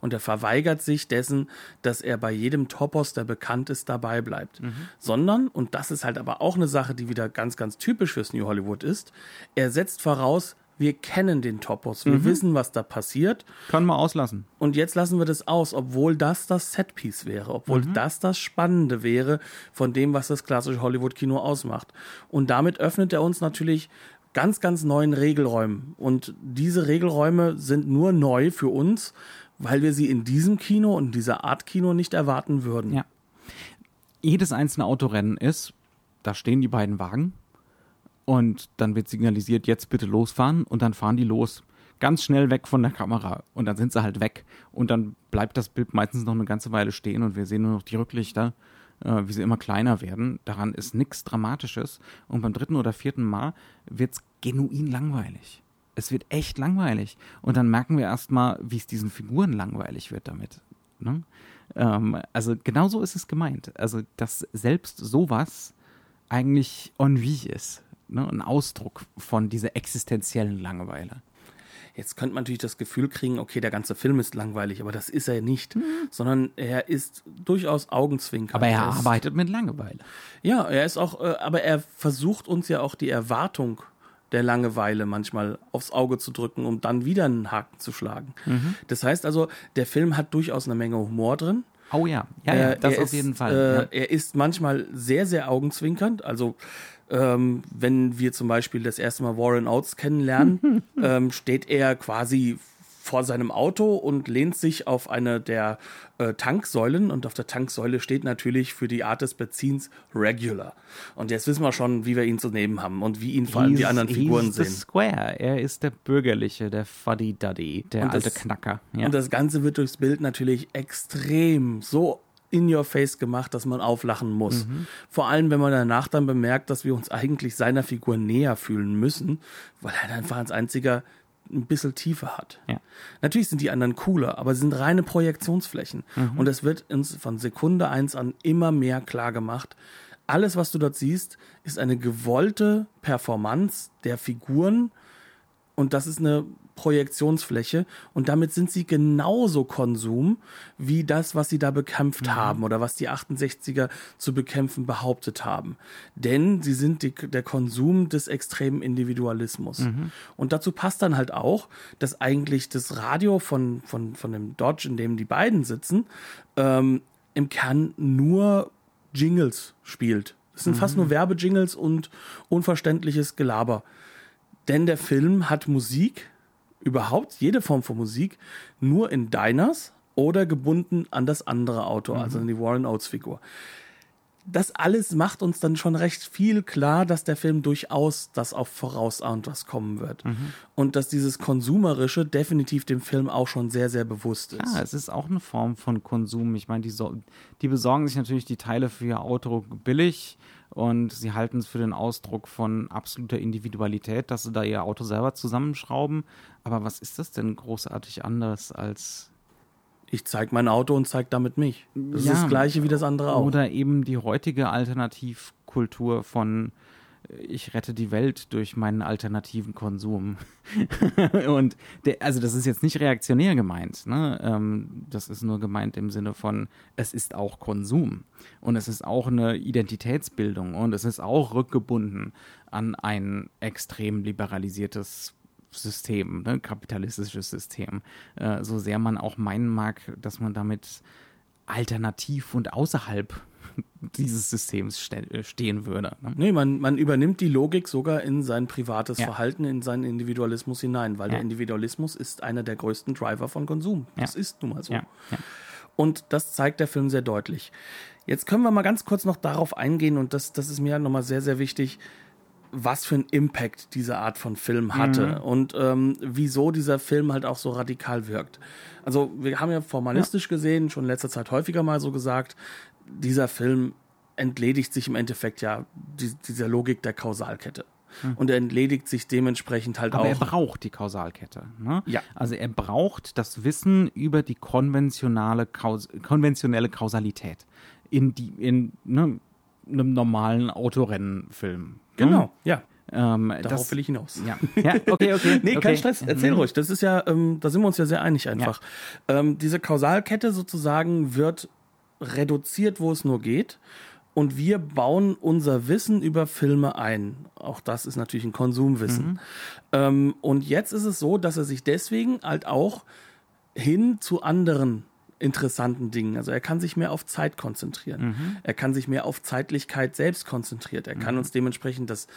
Und er verweigert sich dessen, dass er bei jedem Topos, der bekannt ist, dabei bleibt. Sondern, und das ist halt aber auch eine Sache, die wieder ganz, ganz typisch fürs New Hollywood ist, er setzt voraus, wir kennen den Topos, wir wissen, was da passiert Können wir auslassen. und jetzt lassen wir das aus, obwohl das das Setpiece wäre, obwohl das das Spannende wäre von dem, was das klassische Hollywood-Kino ausmacht. Und damit öffnet er uns natürlich ganz, ganz neuen Regelräumen. Und diese Regelräume sind nur neu für uns, weil wir sie in diesem Kino und dieser Art Kino nicht erwarten würden. Ja. Jedes einzelne Autorennen ist, da stehen die beiden Wagen und dann wird signalisiert, jetzt bitte losfahren und dann fahren die los. Ganz schnell weg von der Kamera und dann sind sie halt weg und dann bleibt das Bild meistens noch eine ganze Weile stehen und wir sehen nur noch die Rücklichter, äh, wie sie immer kleiner werden. Daran ist nichts Dramatisches und beim dritten oder vierten Mal wird's genuin langweilig. Es wird echt langweilig und dann merken wir erstmal, wie es diesen Figuren langweilig wird damit. Ne? Ähm, also genau so ist es gemeint. Also dass selbst sowas eigentlich ennui ist. Ne? Ein Ausdruck von dieser existenziellen Langeweile. Jetzt könnte man natürlich das Gefühl kriegen, okay, der ganze Film ist langweilig, aber das ist er nicht, sondern er ist durchaus Augenzwinkern. Aber er arbeitet mit Langeweile. Ja, er ist auch, äh, aber er versucht uns ja auch die Erwartung der Langeweile manchmal aufs Auge zu drücken, um dann wieder einen Haken zu schlagen. Das heißt also, der Film hat durchaus eine Menge Humor drin. Oh ja, ja, ja Äh, das auf ist, jeden Fall. Äh, ja. Er ist manchmal sehr, sehr augenzwinkernd. Also ähm, wenn wir zum Beispiel das erste Mal Warren Oates kennenlernen, ähm, steht er quasi vor seinem Auto und lehnt sich auf eine der äh, Tanksäulen und auf der Tanksäule steht natürlich für die Art des Beziehens Regular. Und jetzt wissen wir schon, wie wir ihn zu nehmen haben und wie ihn vor allem die He's- anderen Figuren sehen. Square. Er ist der Bürgerliche, der Fuddy-Duddy, der Und alte das- Knacker. Ja. Und das Ganze wird durchs Bild natürlich extrem so in your face gemacht, dass man auflachen muss. Mhm. Vor allem, wenn man danach dann bemerkt, dass wir uns eigentlich seiner Figur näher fühlen müssen, weil er einfach als einziger ein bisschen Tiefe hat. Ja. Natürlich sind die anderen cooler, aber sie sind reine Projektionsflächen. Mhm. Und es wird uns von Sekunde eins an immer mehr klar gemacht. Alles, was du dort siehst, ist eine gewollte Performance der Figuren und das ist eine Projektionsfläche und damit sind sie genauso Konsum wie das, was sie da bekämpft haben oder was die 68er zu bekämpfen behauptet haben. Denn sie sind die, der Konsum des extremen Individualismus. Und dazu passt dann halt auch, dass eigentlich das Radio von, von, von dem Dodge, in dem die beiden sitzen, ähm, im Kern nur Jingles spielt. Es sind fast nur Werbejingles und unverständliches Gelaber. Denn der Film hat Musik, überhaupt jede Form von Musik, nur in Diners oder gebunden an das andere Auto, also an die Warren Oates Figur. Das alles macht uns dann schon recht viel klar, dass der Film durchaus das auch vorausahnt, was kommen wird. Und dass dieses Konsumerische definitiv dem Film auch schon sehr, sehr bewusst ist. Ja, es ist auch eine Form von Konsum. Ich meine, die, so die besorgen sich natürlich die Teile für ihr Auto billig und sie halten es für den Ausdruck von absoluter Individualität, dass sie da ihr Auto selber zusammenschrauben. Aber was ist das denn großartig anders als Ich zeige mein Auto und zeige damit mich. Das Ja. ist das gleiche wie das andere auch. Oder eben die heutige Alternativkultur von äh, ich rette die Welt durch meinen alternativen Konsum. und der, also das ist jetzt nicht reaktionär gemeint, ne? Ähm, das ist nur gemeint im Sinne von, es ist auch Konsum und es ist auch eine Identitätsbildung und es ist auch rückgebunden an ein extrem liberalisiertes System, ne? kapitalistisches System. Äh, so sehr man auch meinen mag, dass man damit alternativ und außerhalb dieses Systems ste äh, stehen würde. Ne? Nee, man, man übernimmt die Logik sogar in sein privates Ja. Verhalten, in seinen Individualismus hinein, weil Ja. der Individualismus ist einer der größten Driver von Konsum. Das Ja. ist nun mal so. Und das zeigt der Film sehr deutlich. Jetzt können wir mal ganz kurz noch darauf eingehen, und das, das ist mir nochmal sehr, sehr wichtig, was für einen Impact diese Art von Film hatte und ähm, wieso dieser Film halt auch so radikal wirkt. Also wir haben ja formalistisch gesehen, schon in letzter Zeit häufiger mal so gesagt, dieser Film entledigt sich im Endeffekt ja die, dieser Logik der Kausalkette. Und er entledigt sich dementsprechend halt Aber auch. er braucht die Kausalkette. Ne? Ja. Also er braucht das Wissen über die konventionale, Kaus konventionelle Kausalität in, die, in ne, einem normalen Autorennenfilm. genau, ja. Ähm, Darauf das, will ich hinaus. Ja, ja okay, okay. Nee, okay. kein Stress. Erzähl Mhm. ruhig. Das ist ja, ähm, da sind wir uns ja sehr einig einfach. Ähm, diese Kausalkette sozusagen wird reduziert, wo es nur geht. Und wir bauen unser Wissen über Filme ein. Auch das ist natürlich ein Konsumwissen. Ähm, und jetzt ist es so, dass er sich deswegen halt auch hin zu anderen interessanten Dingen. Also er kann sich mehr auf Zeit konzentrieren. Er kann sich mehr auf Zeitlichkeit selbst konzentrieren. Er kann uns dementsprechend das,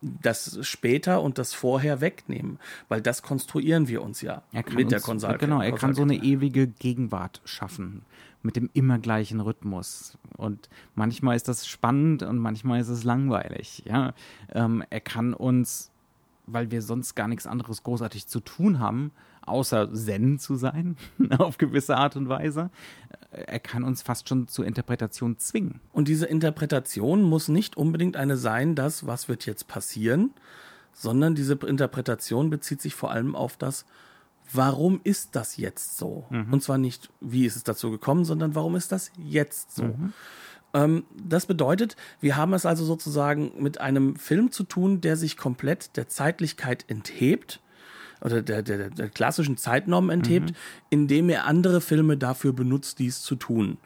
das später und das vorher wegnehmen, weil das konstruieren wir uns ja Er kann mit der uns, Konsal Genau, er kann so eine ewige Gegenwart schaffen mit dem immer gleichen Rhythmus. Und manchmal ist das spannend und manchmal ist es langweilig. Ja? Ähm, er kann uns, weil wir sonst gar nichts anderes großartig zu tun haben, außer Zen zu sein, auf gewisse Art und Weise, äh, er kann uns fast schon zur Interpretation zwingen. Und diese Interpretation muss nicht unbedingt eine sein, das, was wird jetzt passieren, sondern diese Interpretation bezieht sich vor allem auf das, warum ist das jetzt so? Und zwar nicht, wie ist es dazu gekommen, sondern warum ist das jetzt so? Ähm, das bedeutet, wir haben es also sozusagen mit einem Film zu tun, der sich komplett der Zeitlichkeit enthebt oder der, der, der klassischen Zeitnorm enthebt, indem er andere Filme dafür benutzt, dies zu tun.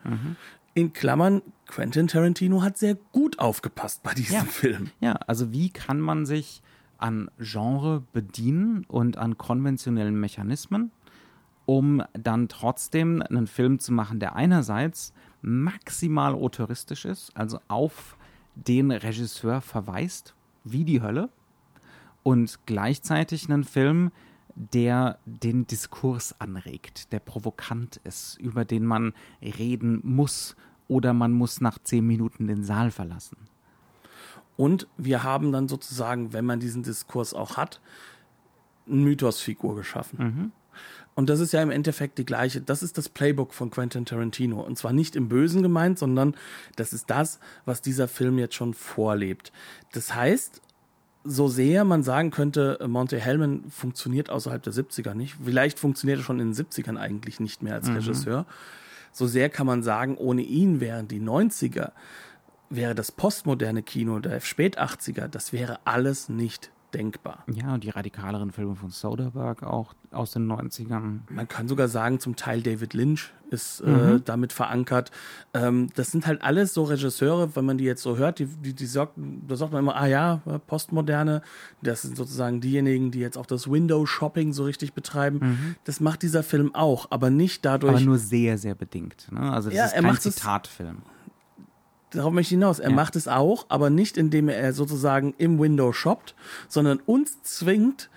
In Klammern, Quentin Tarantino hat sehr gut aufgepasst bei diesem Ja. Film. Ja, also wie kann man sich an Genre bedienen und an konventionellen Mechanismen, um dann trotzdem einen Film zu machen, der einerseits maximal autoristisch ist, also auf den Regisseur verweist, wie die Hölle, und gleichzeitig einen Film, der den Diskurs anregt, der provokant ist, über den man reden muss oder man muss nach zehn Minuten den Saal verlassen. Und wir haben dann sozusagen, wenn man diesen Diskurs auch hat, eine Mythosfigur geschaffen. Und das ist ja im Endeffekt die gleiche. Das ist das Playbook von Quentin Tarantino. Und zwar nicht im Bösen gemeint, sondern das ist das, was dieser Film jetzt schon vorlebt. Das heißt, so sehr man sagen könnte, Monte Hellman funktioniert außerhalb der 70er nicht. Vielleicht funktioniert er schon in den 70ern eigentlich nicht mehr als Regisseur. So sehr kann man sagen, ohne ihn wären die 90er, wäre das postmoderne Kino der spät 80er, das wäre alles nicht denkbar. Ja, und die radikaleren Filme von Soderbergh auch aus den 90ern. Man kann sogar sagen, zum Teil David Lynch ist äh, damit verankert. Ähm, das sind halt alles so Regisseure, wenn man die jetzt so hört, die, die, die sagt, da sagt man immer, ah ja, Postmoderne, das sind sozusagen diejenigen, die jetzt auch das Window-Shopping so richtig betreiben. Das macht dieser Film auch, aber nicht dadurch, Aber nur sehr, sehr bedingt. Ne? Also das Ja, ist er kein macht es- Zitatfilm. Darauf möchte ich hinaus. Er Ja. macht es auch, aber nicht indem er sozusagen im Window shoppt, sondern uns zwingt,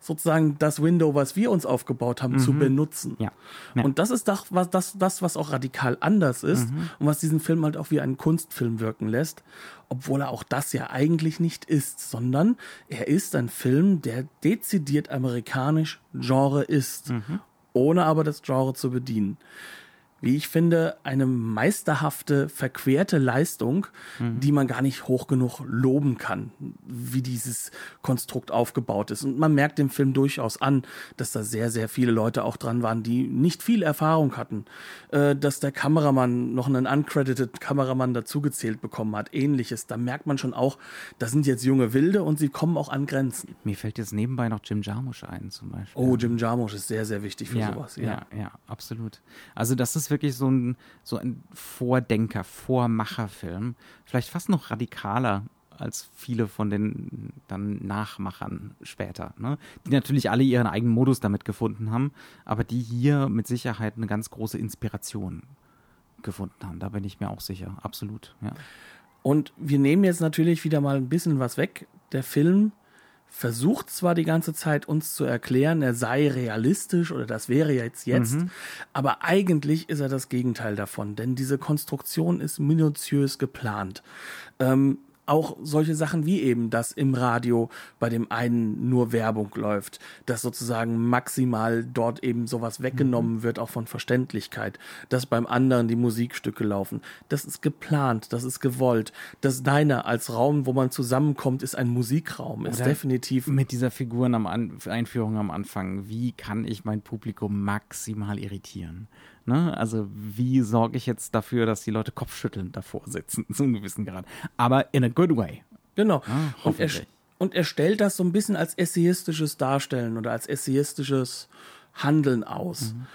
sozusagen das Window, was wir uns aufgebaut haben, zu benutzen. Ja. Ja. Und das ist doch was, das, das, was auch radikal anders ist und was diesen Film halt auch wie einen Kunstfilm wirken lässt, obwohl er auch das ja eigentlich nicht ist, sondern er ist ein Film, der dezidiert amerikanisch Genre ist, ohne aber das Genre zu bedienen. Wie ich finde, eine meisterhafte, verquerte Leistung, mhm. die man gar nicht hoch genug loben kann, wie dieses Konstrukt aufgebaut ist. Und man merkt dem Film durchaus an, dass da sehr, sehr viele Leute auch dran waren, die nicht viel Erfahrung hatten. Äh, dass der Kameramann noch einen uncredited Kameramann dazugezählt bekommen hat, ähnliches. Da merkt man schon auch, da sind jetzt junge Wilde und sie kommen auch an Grenzen. Mir fällt jetzt nebenbei noch Jim Jarmusch ein, zum Beispiel. Oh, Jim Jarmusch ist sehr, sehr wichtig für ja, sowas. Ja. ja, ja, absolut. Also das ist wirklich so ein, so ein Vordenker, Vormacherfilm. Vielleicht fast noch radikaler als viele von den dann Nachmachern später, ne? die natürlich alle ihren eigenen Modus damit gefunden haben, aber die hier mit Sicherheit eine ganz große Inspiration gefunden haben. Da bin ich mir auch sicher, absolut. Ja. Und wir nehmen jetzt natürlich wieder mal ein bisschen was weg. Der Film versucht zwar die ganze Zeit uns zu erklären, er sei realistisch oder das wäre jetzt jetzt, mhm. aber eigentlich ist er das Gegenteil davon, denn diese Konstruktion ist minutiös geplant. Ähm, auch solche Sachen wie eben, dass im Radio bei dem einen nur Werbung läuft, dass sozusagen maximal dort eben sowas weggenommen mhm. wird, auch von Verständlichkeit, dass beim anderen die Musikstücke laufen. Das ist geplant, das ist gewollt. Das deiner als Raum, wo man zusammenkommt, ist ein Musikraum, ist Oder definitiv. Mit dieser Figuren am An Einführung am Anfang, wie kann ich mein Publikum maximal irritieren? Ne? Also wie sorge ich jetzt dafür, dass die Leute kopfschüttelnd davor sitzen, zu einem gewissen Grad. Aber in a good way. Genau. Ja, und, er, und er stellt das so ein bisschen als essayistisches Darstellen oder als essayistisches Handeln aus. Mhm.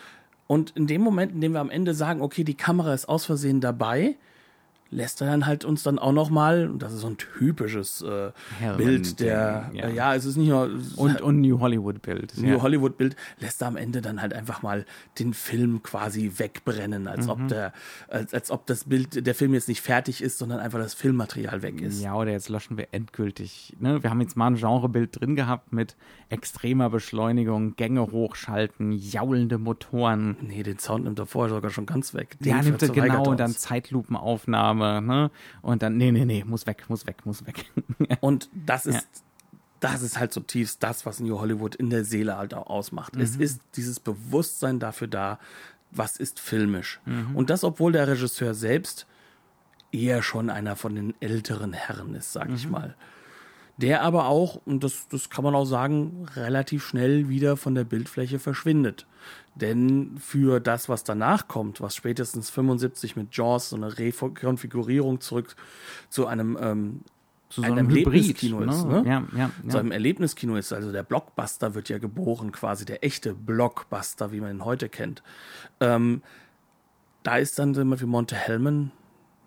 Und in dem Moment, in dem wir am Ende sagen, okay, die Kamera ist aus Versehen dabei, lässt er dann halt uns dann auch noch mal, und das ist so ein typisches äh, Bild der, ja. Äh, ja. es ist nicht nur und, und New Hollywood Bild, New ja. Hollywood Bild lässt er am Ende dann halt einfach mal den Film quasi wegbrennen, als mhm. ob der, als, als ob das Bild, der Film jetzt nicht fertig ist, sondern einfach das Filmmaterial weg ist. Ja, oder jetzt löschen wir endgültig. Ne? Wir haben jetzt mal ein Genrebild drin gehabt mit extremer Beschleunigung, Gänge hochschalten, jaulende Motoren. Nee, den Sound nimmt er vorher sogar schon ganz weg. Den ja, nimmt er genau, und dann Zeitlupenaufnahme ne? Und dann, nee, nee, nee, muss weg, muss weg, muss weg. und das ist, ja. das ist halt zutiefst das, was New Hollywood in der Seele halt auch ausmacht. Mhm. Es ist dieses Bewusstsein dafür da, was ist filmisch. Mhm. Und das, obwohl der Regisseur selbst eher schon einer von den älteren Herren ist, sag mhm. ich mal der aber auch, und das, das kann man auch sagen, relativ schnell wieder von der Bildfläche verschwindet. Denn für das, was danach kommt, was spätestens 75 mit Jaws so eine Rekonfigurierung zurück zu einem ähm, zu so einem, Erlebniskino Hybrid, ist. Ne? Ja, ja, ja. Zu einem Erlebniskino ist. Also der Blockbuster wird ja geboren, quasi der echte Blockbuster, wie man ihn heute kennt. Ähm, da ist dann immer wie Monte Hellman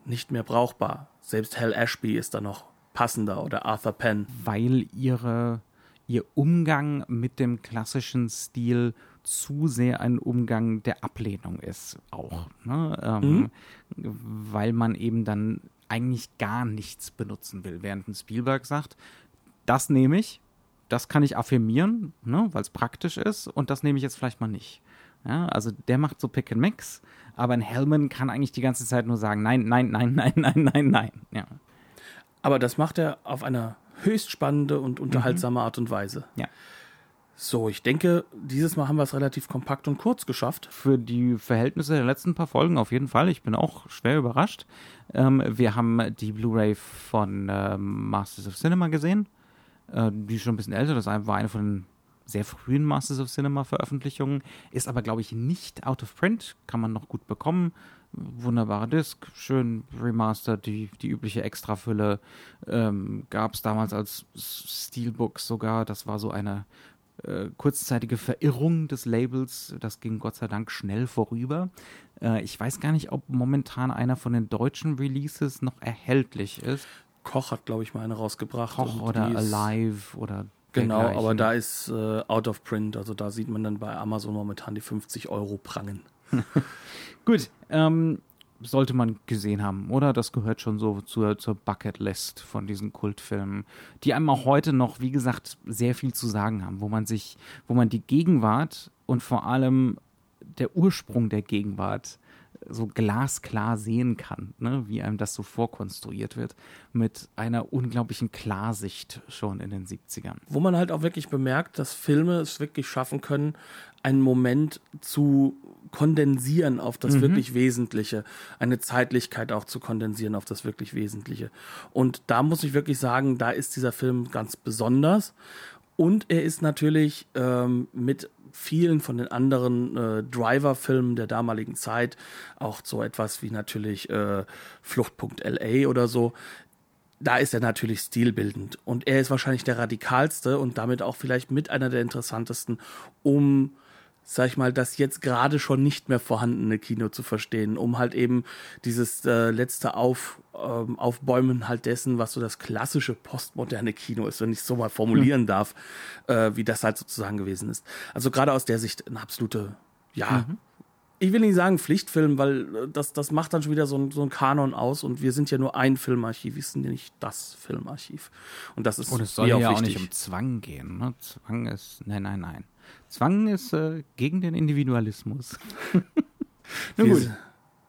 nicht mehr brauchbar. Selbst Hal Ashby ist da noch passender oder Arthur Penn. Weil ihre, ihr Umgang mit dem klassischen Stil zu sehr ein Umgang der Ablehnung ist auch. Ne? Ähm, mhm. Weil man eben dann eigentlich gar nichts benutzen will, während ein Spielberg sagt, das nehme ich, das kann ich affirmieren, ne, weil es praktisch ist und das nehme ich jetzt vielleicht mal nicht. Ja, also der macht so Pick and Mix, aber ein Hellman kann eigentlich die ganze Zeit nur sagen, nein, nein, nein, nein, nein, nein, nein. Ja. Aber das macht er auf eine höchst spannende und unterhaltsame mhm. Art und Weise. Ja. So, ich denke, dieses Mal haben wir es relativ kompakt und kurz geschafft. Für die Verhältnisse der letzten paar Folgen auf jeden Fall. Ich bin auch schwer überrascht. Ähm, wir haben die Blu-ray von äh, Masters of Cinema gesehen. Äh, die ist schon ein bisschen älter. Das war eine von den sehr frühen Masters of Cinema Veröffentlichungen. Ist aber, glaube ich, nicht out of print. Kann man noch gut bekommen. Wunderbare Disc, schön remastered, die, die übliche Extrafülle. Ähm, Gab es damals als Steelbook sogar. Das war so eine äh, kurzzeitige Verirrung des Labels. Das ging Gott sei Dank schnell vorüber. Äh, ich weiß gar nicht, ob momentan einer von den deutschen Releases noch erhältlich ist. Koch hat, glaube ich, mal eine rausgebracht. Koch oder Alive oder Genau, aber da ist äh, out of print. Also da sieht man dann bei Amazon momentan die 50 Euro prangen. Gut, ähm, sollte man gesehen haben, oder? Das gehört schon so zur, zur Bucketlist von diesen Kultfilmen, die einem auch heute noch, wie gesagt, sehr viel zu sagen haben, wo man sich, wo man die Gegenwart und vor allem der Ursprung der Gegenwart so glasklar sehen kann, ne? wie einem das so vorkonstruiert wird, mit einer unglaublichen Klarsicht schon in den 70ern. Wo man halt auch wirklich bemerkt, dass Filme es wirklich schaffen können, einen Moment zu kondensieren auf das mhm. wirklich Wesentliche, eine Zeitlichkeit auch zu kondensieren auf das wirklich Wesentliche. Und da muss ich wirklich sagen, da ist dieser Film ganz besonders. Und er ist natürlich ähm, mit vielen von den anderen äh, Driver-Filmen der damaligen Zeit, auch so etwas wie natürlich äh, Fluchtpunkt LA oder so, da ist er natürlich stilbildend. Und er ist wahrscheinlich der radikalste und damit auch vielleicht mit einer der interessantesten, um sag ich mal, das jetzt gerade schon nicht mehr vorhandene Kino zu verstehen, um halt eben dieses äh, letzte Auf, ähm, Aufbäumen halt dessen, was so das klassische postmoderne Kino ist, wenn ich es so mal formulieren mhm. darf, äh, wie das halt sozusagen gewesen ist. Also gerade aus der Sicht eine absolute, ja, mhm. ich will nicht sagen Pflichtfilm, weil äh, das, das macht dann schon wieder so ein, so ein Kanon aus und wir sind ja nur ein Filmarchiv, wir sind ja nicht das Filmarchiv. Und das ist Und es soll ja auch, auch nicht um Zwang gehen. Ne? Zwang ist, nein, nein, nein. Zwang ist äh, gegen den Individualismus. Na gut.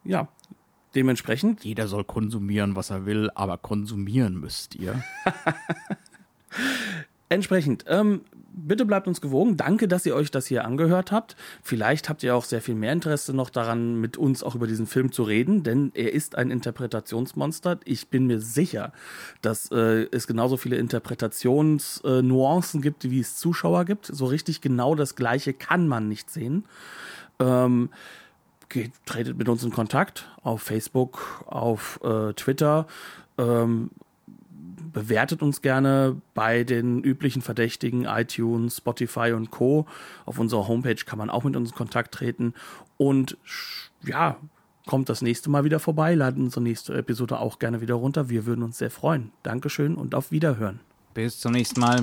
Ja, dementsprechend. Jeder soll konsumieren, was er will, aber konsumieren müsst ihr. Entsprechend, ähm, bitte bleibt uns gewogen. Danke, dass ihr euch das hier angehört habt. Vielleicht habt ihr auch sehr viel mehr Interesse noch daran, mit uns auch über diesen Film zu reden, denn er ist ein Interpretationsmonster. Ich bin mir sicher, dass äh, es genauso viele Interpretationsnuancen äh, gibt, wie es Zuschauer gibt. So richtig genau das Gleiche kann man nicht sehen. Ähm, geht, tretet mit uns in Kontakt auf Facebook, auf äh, Twitter. Ähm, bewertet uns gerne bei den üblichen Verdächtigen, iTunes, Spotify und Co. Auf unserer Homepage kann man auch mit uns in Kontakt treten. Und ja, kommt das nächste Mal wieder vorbei, laden unsere nächste Episode auch gerne wieder runter. Wir würden uns sehr freuen. Dankeschön und auf Wiederhören. Bis zum nächsten Mal.